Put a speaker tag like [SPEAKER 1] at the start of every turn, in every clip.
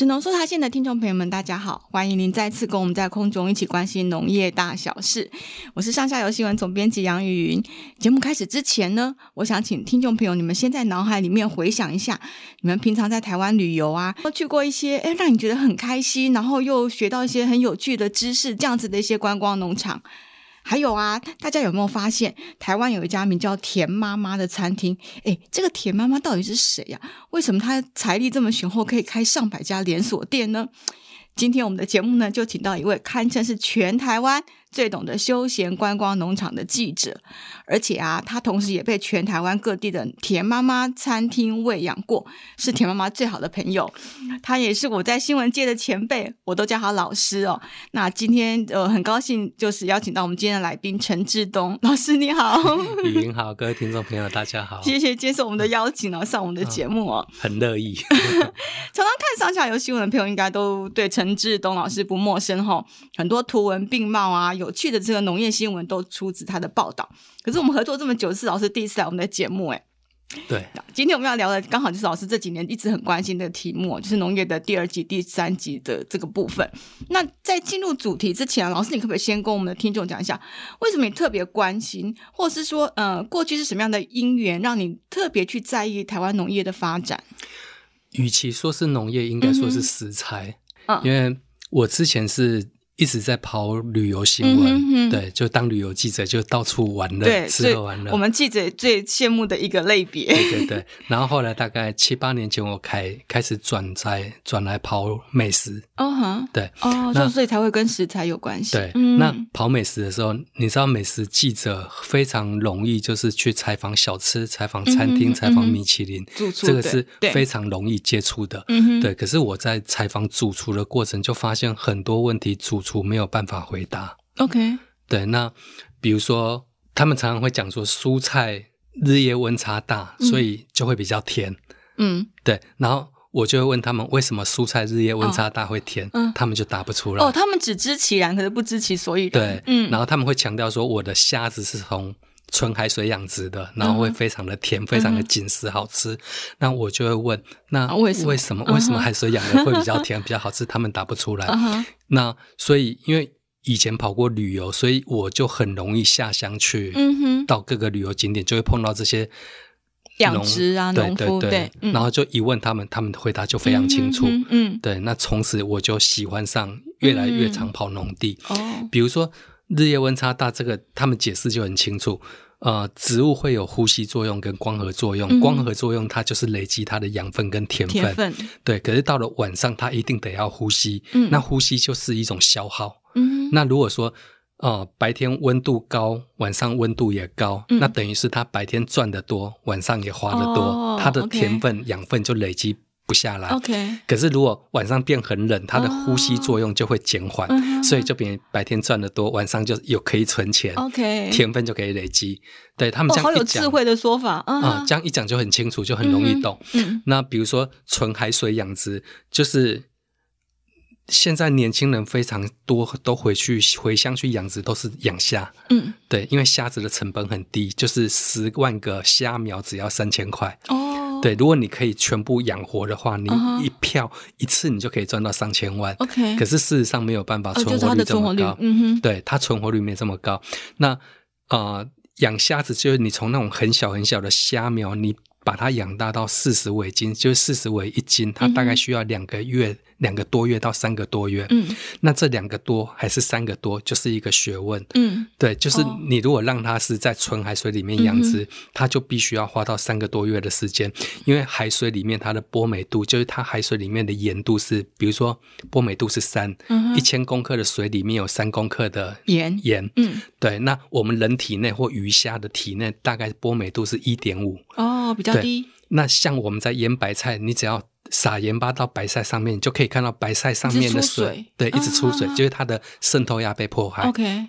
[SPEAKER 1] 食农搜查线的听众朋友们，大家好，欢迎您再次跟我们在空中一起关心农业大小事。我是上下游新闻总编辑杨雨云。节目开始之前呢，我想请听众朋友，你们先在脑海里面回想一下，你们平常在台湾旅游啊，都去过一些诶让你觉得很开心，然后又学到一些很有趣的知识，这样子的一些观光农场。还有啊，大家有没有发现，台湾有一家名叫田妈妈的餐厅？诶，这个田妈妈到底是谁呀？为什么她财力这么雄厚，可以开上百家连锁店呢？今天我们的节目呢，就请到一位堪称是全台湾。最懂得休闲观光农场的记者，而且啊，他同时也被全台湾各地的田妈妈餐厅喂养过，是田妈妈最好的朋友。他也是我在新闻界的前辈，我都叫他老师哦。那今天呃，很高兴就是邀请到我们今天的来宾陈志东老师，你好。
[SPEAKER 2] 雨云好，各位听众朋友大家好，
[SPEAKER 1] 谢谢接受我们的邀请哦，上我们的节目哦，
[SPEAKER 2] 嗯、很乐意。
[SPEAKER 1] 常常看上下游新闻的朋友应该都对陈志东老师不陌生哈、哦，很多图文并茂啊。有趣的这个农业新闻都出自他的报道，可是我们合作这么久，是老师第一次来我们的节目，哎，
[SPEAKER 2] 对，
[SPEAKER 1] 今天我们要聊的刚好就是老师这几年一直很关心的题目，就是农业的第二集、第三集的这个部分。那在进入主题之前，老师你可不可以先跟我们的听众讲一下，为什么你特别关心，或是说，呃，过去是什么样的因缘让你特别去在意台湾农业的发展？
[SPEAKER 2] 与其说是农业，应该说是食材，
[SPEAKER 1] 嗯，
[SPEAKER 2] 因为我之前是。一直在跑旅游新闻，对，就当旅游记者，就到处玩乐，对，吃喝玩乐。
[SPEAKER 1] 我们记者最羡慕的一个类别。
[SPEAKER 2] 对对对。然后后来大概七八年前，我开开始转在转来跑美食。
[SPEAKER 1] 哦哈。
[SPEAKER 2] 对。
[SPEAKER 1] 哦，那所以才会跟食材有关系。
[SPEAKER 2] 对。
[SPEAKER 1] 嗯。
[SPEAKER 2] 那跑美食的时候，你知道美食记者非常容易，就是去采访小吃、采访餐厅、采访米其林，这个是非常容易接触的。嗯哼。对。可是我在采访主厨的过程，就发现很多问题，主厨。没有办法回答。
[SPEAKER 1] OK，
[SPEAKER 2] 对，那比如说，他们常常会讲说，蔬菜日夜温差大，嗯，所以就会比较甜。嗯，对。然后我就会问他们，为什么蔬菜日夜温差大会甜？哦，嗯，他们就答不出来。
[SPEAKER 1] 哦，他们只知其然，可是不知其所以然。
[SPEAKER 2] 对，嗯。然后他们会强调说，我的虾子是从纯海水养殖的，然后会非常的甜，嗯、非常的紧实好吃。那我就会问，那为什么？为什么？为什么海水养的会比较甜，比较好吃？他们答不出来。那所以，因为以前跑过旅游，所以我就很容易下乡去，到各个旅游景点就会碰到这些
[SPEAKER 1] 养殖啊，农夫对，对，
[SPEAKER 2] 然后就一问他们，他们的回答就非常清楚。嗯，对。那从此我就喜欢上越来越常跑农地。哦，比如说。日夜温差大，这个他们解释就很清楚。呃，植物会有呼吸作用跟光合作用，嗯、光合作用它就是累积它的养分跟甜分。对，可是到了晚上，它一定得要呼吸。嗯，那呼吸就是一种消耗。嗯，那如果说呃白天温度高，晚上温度也高，嗯、那等于是它白天赚得多，晚上也花得多，哦、它的甜分、养、分就累积。不下来
[SPEAKER 1] ，OK。
[SPEAKER 2] 可是如果晚上变很冷，它的呼吸作用就会减缓，oh. 所以就比白天赚得多，晚上就有可以存钱，OK。甜分就可以累积。对他们这样一讲，
[SPEAKER 1] 好有智慧的说法啊！
[SPEAKER 2] 啊，这样一讲就很清楚，就很容易懂。嗯，那比如说纯海水养殖，就是现在年轻人非常多都回去回乡去养殖，都是养虾。嗯，对，因为虾子的成本很低，就是十万个虾苗只要三千块。哦。对，如果你可以全部养活的话，你一票、uh. 一次你就可以赚到上千万。OK，可是事实上没有办法存活率这么高。嗯哼，对，它存活率没这么高。那啊，养虾子就是你从那种很小很小的虾苗，你把它养大到四十尾斤，就是四十尾一斤，它大概需要两个月。两个多月到三个多月，嗯，那这两个多还是三个多，就是一个学问，嗯，对，就是你如果让它是在纯海水里面养殖，哦，它就必须要花到三个多月的时间，因为海水里面它的波美度，就是它海水里面的盐度是，比如说波美度是三，嗯，一千公克的水里面有三公克的盐。盐，嗯，对，那我们人体内或鱼虾的体内大概波美度是一点五，
[SPEAKER 1] 哦，比较低。
[SPEAKER 2] 那像我们在腌白菜，你只要撒盐巴到白菜上面，你就可以看到白菜上面的水，水对，一直出水，uh. 就是它的渗透压被破坏。OK，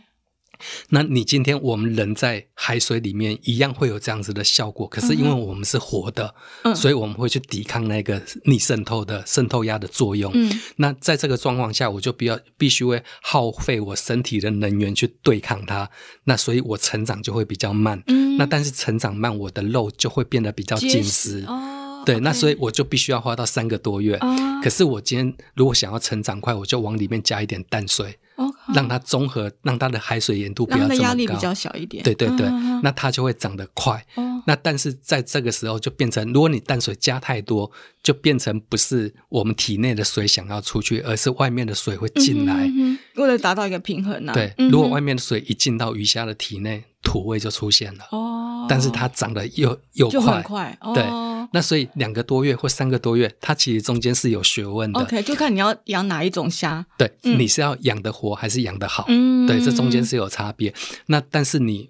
[SPEAKER 2] 那你今天我们人在海水里面一样会有这样子的效果，可是因为我们是活的，嗯、所以我们会去抵抗那个逆渗透的渗透压的作用。嗯、那在这个状况下，我就必要必须会耗费我身体的能源去对抗它，那所以我成长就会比较慢。嗯、那但是成长慢，我的肉就会变得比较紧实。对.那所以我就必须要花到三个多月。Uh, 可是我今天如果想要成长快，我就往里面加一点淡水.让它综合，让它的海水盐度不要这么高，压力
[SPEAKER 1] 比较小一点。
[SPEAKER 2] 对对对，uh, 那它就会长得快。Uh, 那但是在这个时候就变成，如果你淡水加太多，就变成不是我们体内的水想要出去，而是外面的水
[SPEAKER 1] 会进来。为了达到一个平衡呢、啊？
[SPEAKER 2] 对，如果外面的水一进到鱼虾的体内，土味就出现了。哦，但是它长得又又快，
[SPEAKER 1] 快。哦、
[SPEAKER 2] 对。那所以两个多月或三个多月，它其实中间是有学问的。
[SPEAKER 1] OK，就看你要养哪一种虾。
[SPEAKER 2] 对，嗯、你是要养得活还是养得好？嗯，对，这中间是有差别。那但是你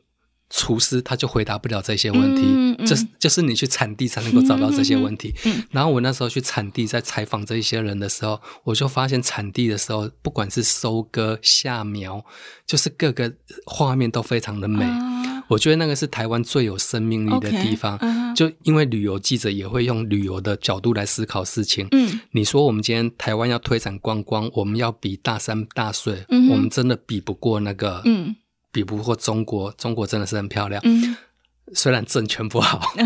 [SPEAKER 2] 厨师他就回答不了这些问题，嗯嗯、就是就是你去产地才能够找到这些问题。然后我那时候去产地在采访这一些人的时候，我就发现产地的时候，不管是收割、下苗，就是各个画面都非常的美。啊我觉得那个是台湾最有生命力的地方，okay, uh huh. 就因为旅游记者也会用旅游的角度来思考事情。嗯，你说我们今天台湾要推展观光，我们要比大山大水，嗯、我们真的比不过那个，嗯，比不过中国，中国真的是很漂亮，嗯，虽然政权不好。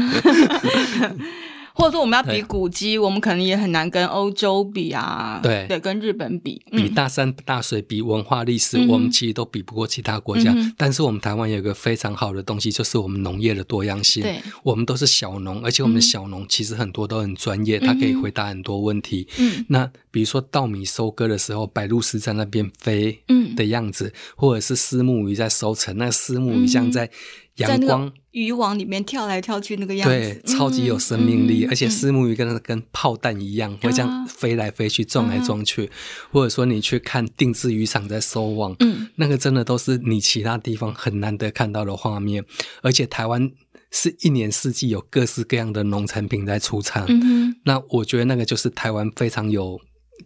[SPEAKER 1] 或者说我们要比古迹，我们可能也很难跟欧洲比啊。对对，跟日本比，
[SPEAKER 2] 嗯、比大山大水，比文化历史，嗯、我们其实都比不过其他国家。嗯、但是我们台湾有一个非常好的东西，就是我们农业的多样性。对，我们都是小农，而且我们的小农其实很多都很专业，他、嗯、可以回答很多问题。嗯，那比如说稻米收割的时候，白鹭鸶在那边飞，嗯的样子，嗯、或者是丝木鱼在收成，那丝木鱼像在。阳光
[SPEAKER 1] 渔网里面跳来跳去那个样子，
[SPEAKER 2] 对，超级有生命力，嗯、而且丝目鱼跟跟炮弹一样，嗯、会这样飞来飞去、撞来撞去。嗯、或者说你去看定制渔场在收网，嗯，那个真的都是你其他地方很难得看到的画面。而且台湾是一年四季有各式各样的农产品在出产，嗯哼，那我觉得那个就是台湾非常有。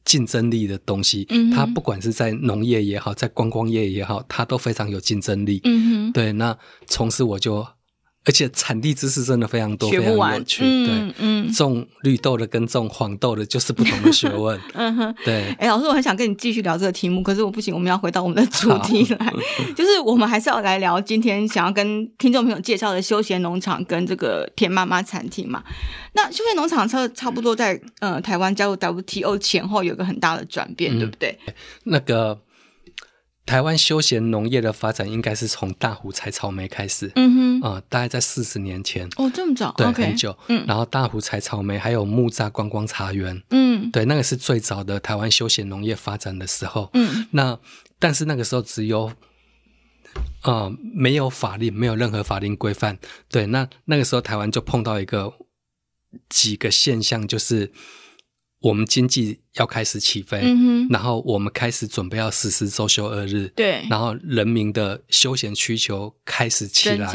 [SPEAKER 2] 竞争力的东西，嗯、它不管是在农业也好，在观光业也好，它都非常有竞争力。嗯哼，对，那从此我就。而且产地知识真的非常多，非常有趣。嗯、对，嗯，种绿豆的跟种黄豆的就是不同的学问。嗯哼，对。
[SPEAKER 1] 哎、欸，老师，我很想跟你继续聊这个题目，可是我不行，我们要回到我们的主题来，就是我们还是要来聊今天想要跟听众朋友介绍的休闲农场跟这个田妈妈餐厅嘛。那休闲农场差差不多在呃台湾加入 WTO 前后有个很大的转变，嗯、对不对？
[SPEAKER 2] 那个。台湾休闲农业的发展应该是从大湖采草莓开始，嗯哼，啊、呃，大概在四十年前，
[SPEAKER 1] 哦，这么早，对
[SPEAKER 2] 很久，嗯，然后大湖采草莓，还有木栅观光茶园，嗯，对，那个是最早的台湾休闲农业发展的时候，嗯，那但是那个时候只有，啊、呃，没有法令，没有任何法令规范，对，那那个时候台湾就碰到一个几个现象，就是。我们经济要开始起飞，嗯、然后我们开始准备要实施周休二日，对，然后人民的休闲需求开始起来，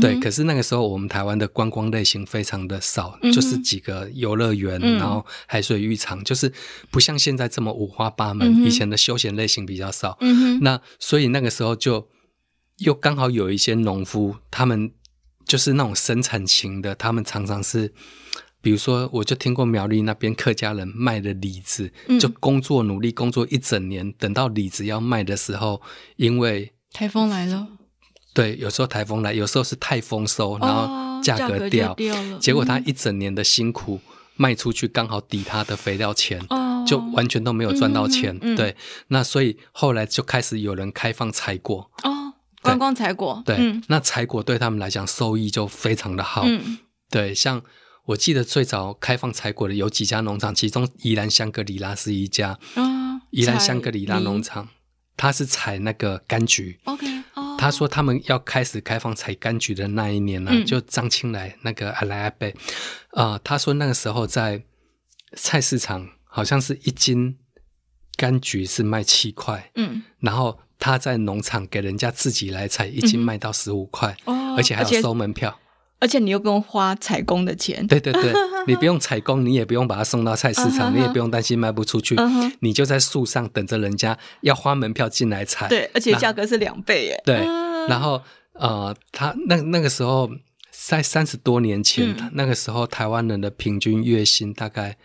[SPEAKER 2] 对。可是那个时候，我们台湾的观光类型非常的少，嗯、就是几个游乐园，嗯、然后海水浴场，就是不像现在这么五花八门。嗯、以前的休闲类型比较少，那所以那个时候就又刚好有一些农夫，他们就是那种生产型的，他们常常是。比如说，我就听过苗栗那边客家人卖的李子，嗯、就工作努力工作一整年，等到李子要卖的时候，因为
[SPEAKER 1] 台风来了，
[SPEAKER 2] 对，有时候台风来，有时候是太丰收，然后价格掉，哦、掉结果他一整年的辛苦卖出去，刚好抵他的肥料钱，哦、就完全都没有赚到钱。嗯嗯嗯、对，那所以后来就开始有人开放采果，
[SPEAKER 1] 哦，观光采果，
[SPEAKER 2] 对，嗯、那采果对他们来讲收益就非常的好，嗯、对，像。我记得最早开放采果的有几家农场，其中宜兰香格里拉是一家。哦、宜兰香格里拉农场，他是采那个柑橘。OK，哦，他说他们要开始开放采柑橘的那一年呢、啊，嗯、就张青来那个阿来阿贝啊，他说那个时候在菜市场好像是一斤柑橘是卖七块，嗯，然后他在农场给人家自己来采，一斤卖到十五块，哦，而且还要收门票。
[SPEAKER 1] 而且你又不用花采工的钱。
[SPEAKER 2] 对对对，你不用采工，你也不用把它送到菜市场，你也不用担心卖不出去，你就在树上等着人家要花门票进来采。
[SPEAKER 1] 对，而且价格是两倍耶。
[SPEAKER 2] 对，然后呃，他那那个时候在三十多年前，那个时候台湾人的平均月薪大概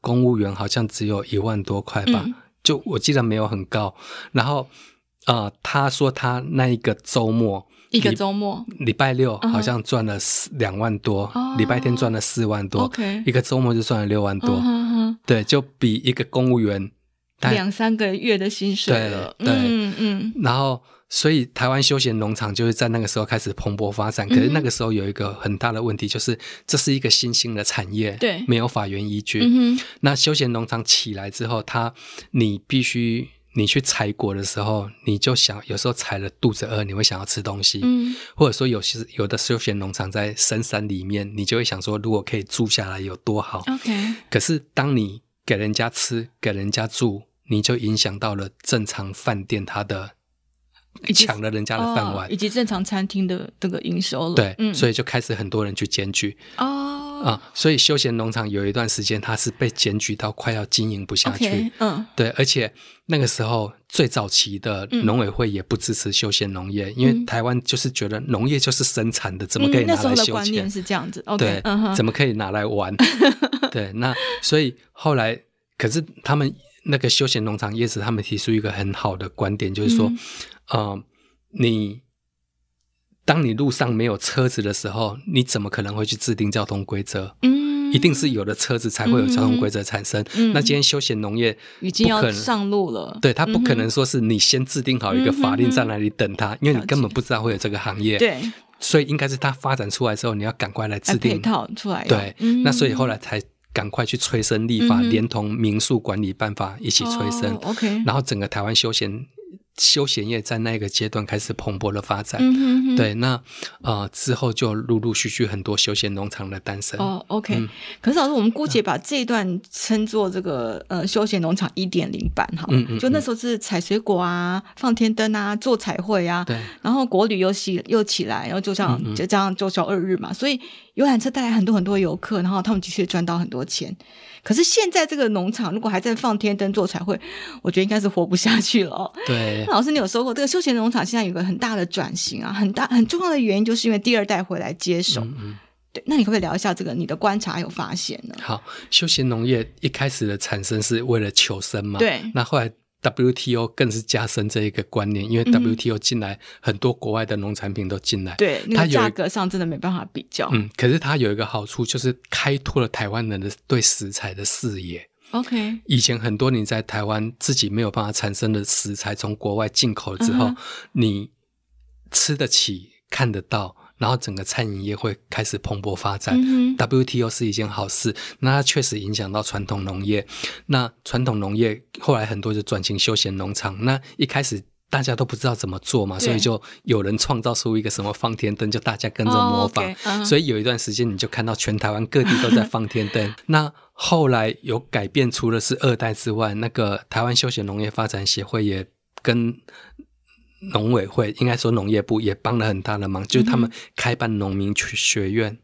[SPEAKER 2] 公务员好像只有一万多块吧，就我记得没有很高。然后呃，他说他那一个周末。
[SPEAKER 1] 一个周末，
[SPEAKER 2] 礼拜六好像赚了四两万多，礼拜天赚了四万多，一个周末就赚了六万多，对，就比一个公务员
[SPEAKER 1] 两三个月的薪水了。
[SPEAKER 2] 对，嗯嗯。然后，所以台湾休闲农场就是在那个时候开始蓬勃发展。可是那个时候有一个很大的问题，就是这是一个新兴的产业，对，没有法源依据。那休闲农场起来之后，它你必须。你去采果的时候，你就想，有时候采了肚子饿，你会想要吃东西，嗯，或者说有些有的休闲农场在深山里面，你就会想说，如果可以住下来有多好。OK，可是当你给人家吃，给人家住，你就影响到了正常饭店它的。抢了人家的饭碗，
[SPEAKER 1] 以及正常餐厅的这个营收了。
[SPEAKER 2] 对，嗯、所以就开始很多人去检举。哦，啊，所以休闲农场有一段时间，它是被检举到快要经营不下去。Okay, 嗯，对，而且那个时候最早期的农委会也不支持休闲农业，嗯、因为台湾就是觉得农业就是生产的，怎么可以拿来休闲？嗯、那时候的观念
[SPEAKER 1] 是这样子。Okay,
[SPEAKER 2] 对，嗯、怎么可以拿来玩？对，那所以后来，可是他们那个休闲农场业者，他们提出一个很好的观点，就是说。嗯呃，你当你路上没有车子的时候，你怎么可能会去制定交通规则？嗯，一定是有了车子才会有交通规则产生。嗯，那今天休闲农业
[SPEAKER 1] 已经要上路了，
[SPEAKER 2] 对，它不可能说是你先制定好一个法令在那里等他，因为你根本不知道会有这个行业。对，所以应该是它发展出来之后，你要赶快来制定
[SPEAKER 1] 配套出来。
[SPEAKER 2] 对，那所以后来才赶快去催生立法，连同民宿管理办法一起催生。OK，然后整个台湾休闲。休闲业在那个阶段开始蓬勃的发展，嗯、哼哼。对，那呃之后就陆陆续续很多休闲农场的诞生。
[SPEAKER 1] 哦，OK，、嗯、可是老师，我们姑且把这一段称作这个呃休闲农场一点零版哈，嗯嗯嗯。就那时候是采水果啊、放天灯啊、做彩绘啊，对，然后国旅又起又起来，然后就像就这样周休二日嘛，所以游览车带来很多很多游客，然后他们的确赚到很多钱。可是现在这个农场如果还在放天灯做彩绘，我觉得应该是活不下去了哦。
[SPEAKER 2] 对，
[SPEAKER 1] 老师，你有说过这个休闲农场现在有个很大的转型啊，很大很重要的原因就是因为第二代回来接手。嗯嗯。对，那你可不可以聊一下这个你的观察有发现呢？
[SPEAKER 2] 好，休闲农业一开始的产生是为了求生嘛？对。那后来。WTO 更是加深这一个观念，因为 WTO 进来很多国外的农产品都进来，
[SPEAKER 1] 对，那个价格上真的没办法比较。
[SPEAKER 2] 嗯，可是它有一个好处，就是开拓了台湾人的对食材的视野。OK，以前很多你在台湾自己没有办法产生的食材，从国外进口之后，uh. 你吃得起，看得到。然后整个餐饮业会开始蓬勃发展，嗯、，WTO 是一件好事。那它确实影响到传统农业。那传统农业后来很多就转型休闲农场。那一开始大家都不知道怎么做嘛，所以就有人创造出一个什么放天灯，就大家跟着模仿。Oh, okay. uh huh. 所以有一段时间你就看到全台湾各地都在放天灯。那后来有改变，除了是二代之外，那个台湾休闲农业发展协会也跟。农委会应该说农业部也帮了很大的忙，嗯、就是他们开办农民学院，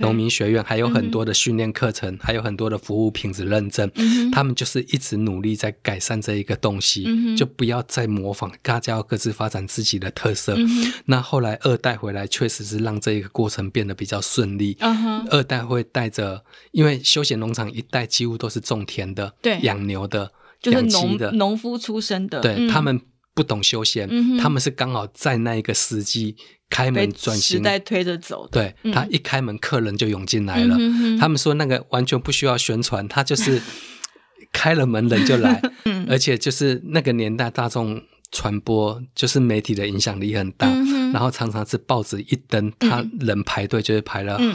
[SPEAKER 2] 农民学院还有很多的训练课程，嗯、还有很多的服务品质认证。嗯、他们就是一直努力在改善这一个东西，嗯、就不要再模仿，大家要各自发展自己的特色。嗯、那后来二代回来，确实是让这一个过程变得比较顺利。二代会带着，因为休闲农场一代几乎都是种田的，对，养牛的，
[SPEAKER 1] 就是农的。农夫出身的，
[SPEAKER 2] 对、嗯、他们。不懂修仙，嗯、他们是刚好在那一个时机开门转型，
[SPEAKER 1] 时代推着走。
[SPEAKER 2] 对，嗯、他一开门，客人就涌进来了。嗯、哼他们说那个完全不需要宣传，他就是 开了门，人就来。嗯、而且就是那个年代，大众传播就是媒体的影响力很大。嗯、哼然后常常是报纸一登，他人排队就是排了。嗯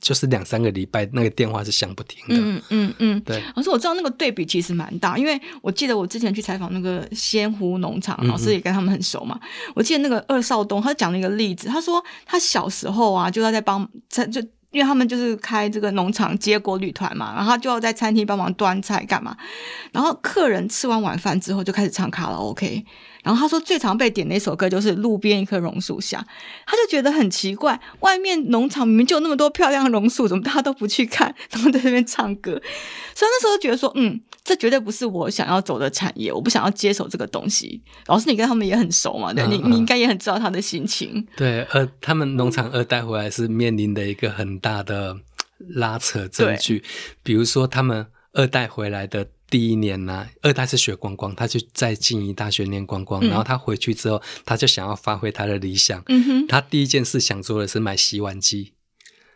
[SPEAKER 2] 就是两三个礼拜，那个电话是响不停的。嗯嗯嗯，对。
[SPEAKER 1] 老师，我知道那个对比其实蛮大，因为我记得我之前去采访那个仙湖农场，老师也跟他们很熟嘛。我记得那个二少东，他讲了一个例子，他说他小时候啊，就要在帮在就，因为他们就是开这个农场接国旅团嘛，然后他就要在餐厅帮忙端菜干嘛，然后客人吃完晚饭之后就开始唱卡拉 OK。然后他说最常被点的一首歌就是《路边一棵榕树下》，他就觉得很奇怪，外面农场明明就那么多漂亮的榕树，怎么大家都不去看，然后在那边唱歌？所以那时候觉得说，嗯，这绝对不是我想要走的产业，我不想要接手这个东西。老师，你跟他们也很熟嘛？对，你你应该也很知道他的心情。
[SPEAKER 2] 对，呃，他们农场二代回来是面临的一个很大的拉扯证据，比如说他们二代回来的。第一年呢、啊，二代是学观光，他就在静宜大学念观光，嗯、然后他回去之后，他就想要发挥他的理想。嗯哼，他第一件事想做的是买洗碗机。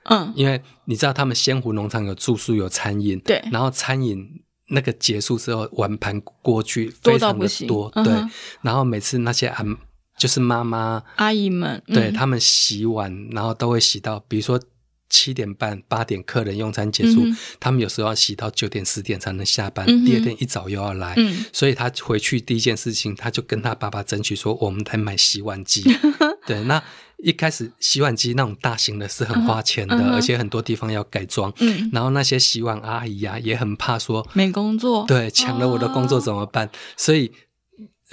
[SPEAKER 2] 嗯，因为你知道他们仙湖农场有住宿有餐饮，对，然后餐饮那个结束之后，碗盘锅具非常的多，多对、嗯，然后每次那些阿就是妈妈
[SPEAKER 1] 阿姨们，
[SPEAKER 2] 对、嗯、他们洗碗，然后都会洗到，比如说。七点半、八点客人用餐结束，嗯，他们有时候要洗到九点、十点才能下班，嗯。第二天一早又要来，嗯，所以他回去第一件事情，他就跟他爸爸争取说：“我们来买洗碗机。”对，那一开始洗碗机那种大型的是很花钱的，嗯，而且很多地方要改装。嗯，然后那些洗碗阿姨啊也很怕说
[SPEAKER 1] 没工作，
[SPEAKER 2] 对，抢了我的工作怎么办？哦，所以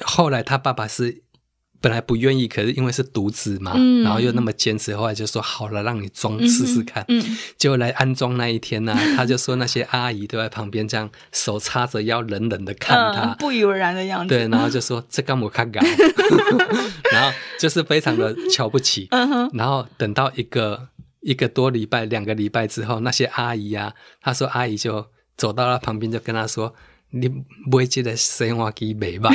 [SPEAKER 2] 后来他爸爸是。本来不愿意，可是因为是独子嘛、嗯，然后又那么坚持，后来就说好了，让你装试试看。嗯，结果来安装那一天呢、他就说那些阿姨都在旁边这样手叉着腰，冷冷的看他，
[SPEAKER 1] 嗯、不以为然的样子。
[SPEAKER 2] 对，然后就说这干我看看，然后就是非常的瞧不起。嗯、然后等到一个一个多礼拜、两个礼拜之后，那些阿姨啊，他说阿姨就走到他旁边，就跟他说。你不会记得洗碗机没吧？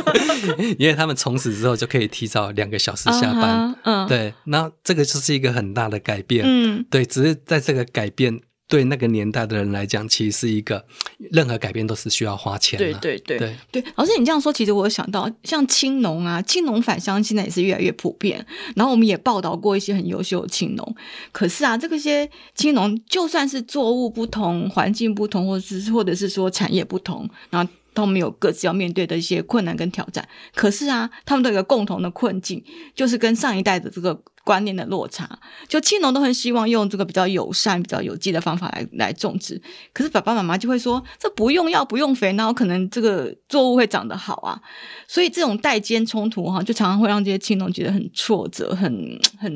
[SPEAKER 2] 因为他们从此之后就可以提早两个小时下班。嗯、uh uh.，对，那这个就是一个很大的改变。嗯，对，只是在这个改变。对那个年代的人来讲，其实是一个任何改变都是需要花钱的。
[SPEAKER 1] 对对对对对，老师，你这样说，其实我有想到，像青农啊，青农返乡现在也是越来越普遍。然后我们也报道过一些很优秀的青农。可是啊，这个些青农，就算是作物不同、环境不同，或者是或者是说产业不同，然后他们有各自要面对的一些困难跟挑战。可是啊，他们都有一个共同的困境，就是跟上一代的这个。观念的落差，就青农都很希望用这个比较友善、比较有机的方法来来种植，可是爸爸妈妈就会说，这不用药、不用肥，那我可能这个作物会长得好啊。所以这种代间冲突哈，就常常会让这些青农觉得很挫折、很很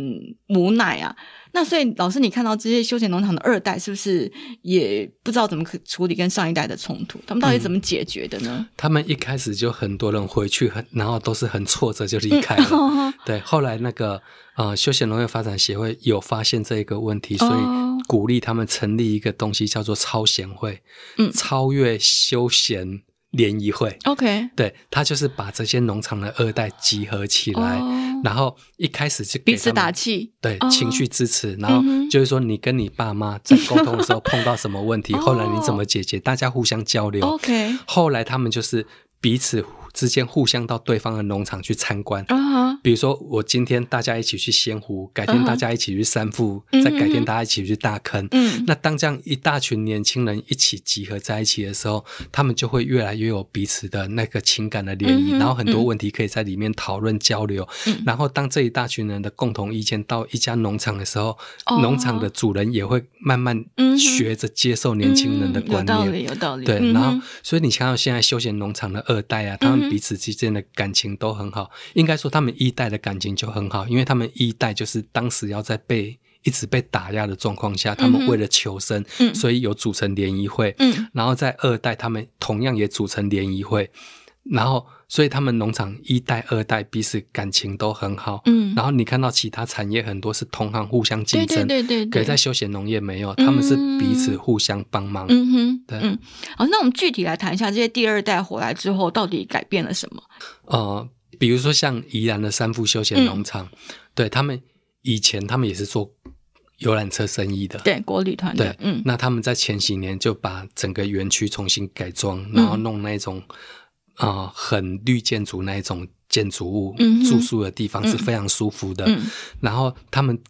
[SPEAKER 1] 无奈啊。那所以老师，你看到这些休闲农场的二代，是不是也不知道怎么处理跟上一代的冲突？他们到底怎么解决的呢？
[SPEAKER 2] 嗯，他们一开始就很多人回去，很然后都是很挫折就离开了。嗯、对，后来那个。啊、呃，休闲农业发展协会有发现这一个问题，所以鼓励他们成立一个东西，叫做超贤会，嗯，超越休闲联谊会。OK，对，他就是把这些农场的二代集合起来，哦、然后一开始就给
[SPEAKER 1] 彼此打气，
[SPEAKER 2] 对，哦、情绪支持，然后就是说你跟你爸妈在沟通的时候碰到什么问题，后来你怎么解决，大家互相交流。OK，后来他们就是彼此。之间互相到对方的农场去参观，uh -huh. 比如说我今天大家一起去仙湖，改天大家一起去三富，uh -huh. 再改天大家一起去大坑。Uh. 那当这样一大群年轻人一起集合在一起的时候，他们就会越来越有彼此的那个情感的涟漪，uh -huh. 然后很多问题可以在里面讨论交流。Uh. 然后当这一大群人的共同意见到一家农场的时候，农、uh. 场的主人也会慢慢学着接受年轻人的观念。Uh -huh. 有道理，有道理。对，uh. 然后所以你看到现在休闲农场的二代啊，他们。彼此之间的感情都很好，应该说他们一代的感情就很好，因为他们一代就是当时要在被一直被打压的状况下，他们为了求生，嗯、所以有组成联谊会、嗯，然后在二代他们同样也组成联谊会，然后。所以他们农场一代、二代彼此感情都很好。嗯，然后你看到其他产业很多是同行互相竞争，对对对对。可是在休闲农业没有，他们是彼此互相帮忙。嗯哼，对。嗯，
[SPEAKER 1] 好，那我们具体来谈一下这些第二代回来之后到底改变了什么？
[SPEAKER 2] 呃，比如说像宜兰的三富休闲农场，嗯、对他们以前他们也是做游览车生意的，
[SPEAKER 1] 对国旅团队。嗯，
[SPEAKER 2] 那他们在前几年就把整个园区重新改装，然后弄那种。啊、呃，很绿建筑那一种建筑物、嗯，住宿的地方是非常舒服的。嗯、然后他们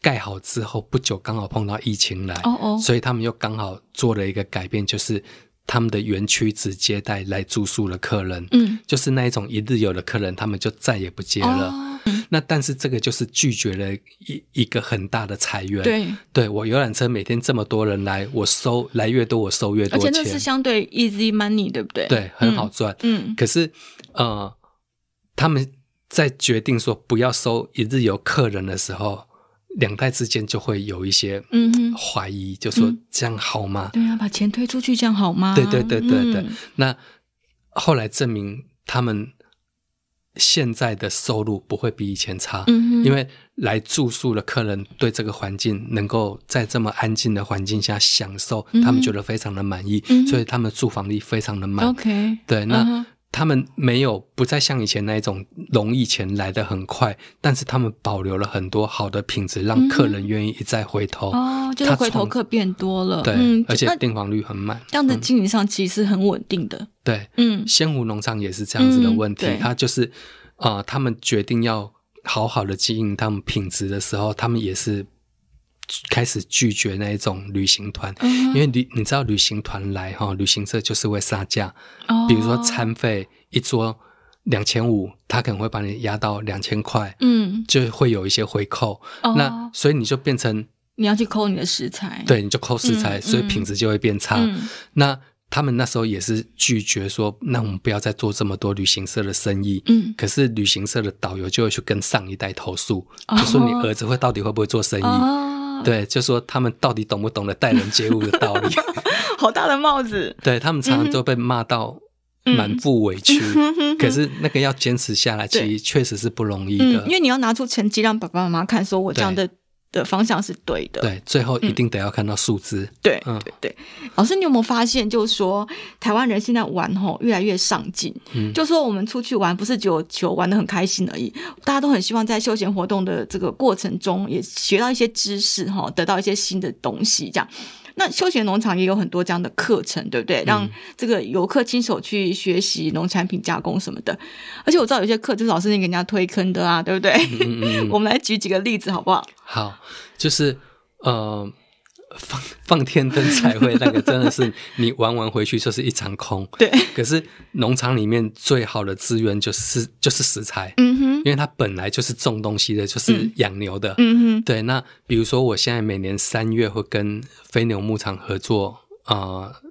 [SPEAKER 2] 盖好之后不久，刚好碰到疫情来，哦哦，所以他们又刚好做了一个改变，就是他们的园区只接待来住宿的客人，嗯，就是那一种一日游的客人，他们就再也不接了。哦那但是这个就是拒绝了一一个很大的裁员，对，对我游览车每天这么多人来，我收来越多，我收越多钱，
[SPEAKER 1] 而且那是相对 easy money，对不对？
[SPEAKER 2] 对，很好赚。嗯，可是呃，他们在决定说不要收一日游客人的时候，两代之间就会有一些嗯怀疑，就说这样好吗？
[SPEAKER 1] 对啊，把钱推出去这样好吗？
[SPEAKER 2] 对对对对对。嗯、那后来证明他们现在的收入不会比以前差，嗯、因为来住宿的客人对这个环境能够在这么安静的环境下享受，嗯、他们觉得非常的满意，嗯、所以他们住房率非常的满。
[SPEAKER 1] OK，
[SPEAKER 2] 对，那。嗯他们没有不再像以前那一种容易钱来的很快，但是他们保留了很多好的品质，让客人愿意一再回头。
[SPEAKER 1] 嗯、哦，就是回头客变多了，
[SPEAKER 2] 对，
[SPEAKER 1] 嗯、
[SPEAKER 2] 而且订房率很满。
[SPEAKER 1] 这样的经营上其实很稳定的。
[SPEAKER 2] 对，嗯，仙湖农场也是这样子的问题，他、嗯、就是啊、呃，他们决定要好好的经营他们品质的时候，他们也是。开始拒绝那一种旅行团，嗯、因为旅你知道旅行团来哈，旅行社就是会杀价。哦、比如说餐费一桌两千五，他可能会把你压到两千块，嗯，就会有一些回扣。哦、那所以你就变成
[SPEAKER 1] 你要去扣你的食材，
[SPEAKER 2] 对，你就扣食材，嗯、所以品质就会变差。嗯、那他们那时候也是拒绝说，那我们不要再做这么多旅行社的生意。嗯，可是旅行社的导游就会去跟上一代投诉，说你儿子会到底会不会做生意？哦对，就说他们到底懂不懂得待人接物的道理？
[SPEAKER 1] 好大的帽子！
[SPEAKER 2] 对，他们常常都被骂到满腹委屈，嗯、可是那个要坚持下来，其实确实是不容易的。
[SPEAKER 1] 嗯、因为你要拿出成绩让爸爸妈妈看，说我这样的。的方向是对的，
[SPEAKER 2] 对，最后一定得要看到数字。
[SPEAKER 1] 嗯、对，嗯、对对。老师，你有没有发现，就是说台湾人现在玩吼越来越上进，嗯，就说我们出去玩不是只有球玩的很开心而已，大家都很希望在休闲活动的这个过程中也学到一些知识哈，得到一些新的东西，这样。那休闲农场也有很多这样的课程，对不对？让这个游客亲手去学习农产品加工什么的。而且我知道有些课就是老师你给人家推坑的啊，对不对？嗯嗯、我们来举几个例子好不好？
[SPEAKER 2] 好，就是呃。放 放天灯彩绘那个真的是你玩完回去就是一场空。对。可是农场里面最好的资源就是就是食材。嗯哼。因为它本来就是种东西的，就是养牛的。嗯哼。对，那比如说我现在每年三月会跟飞牛牧场合作啊。呃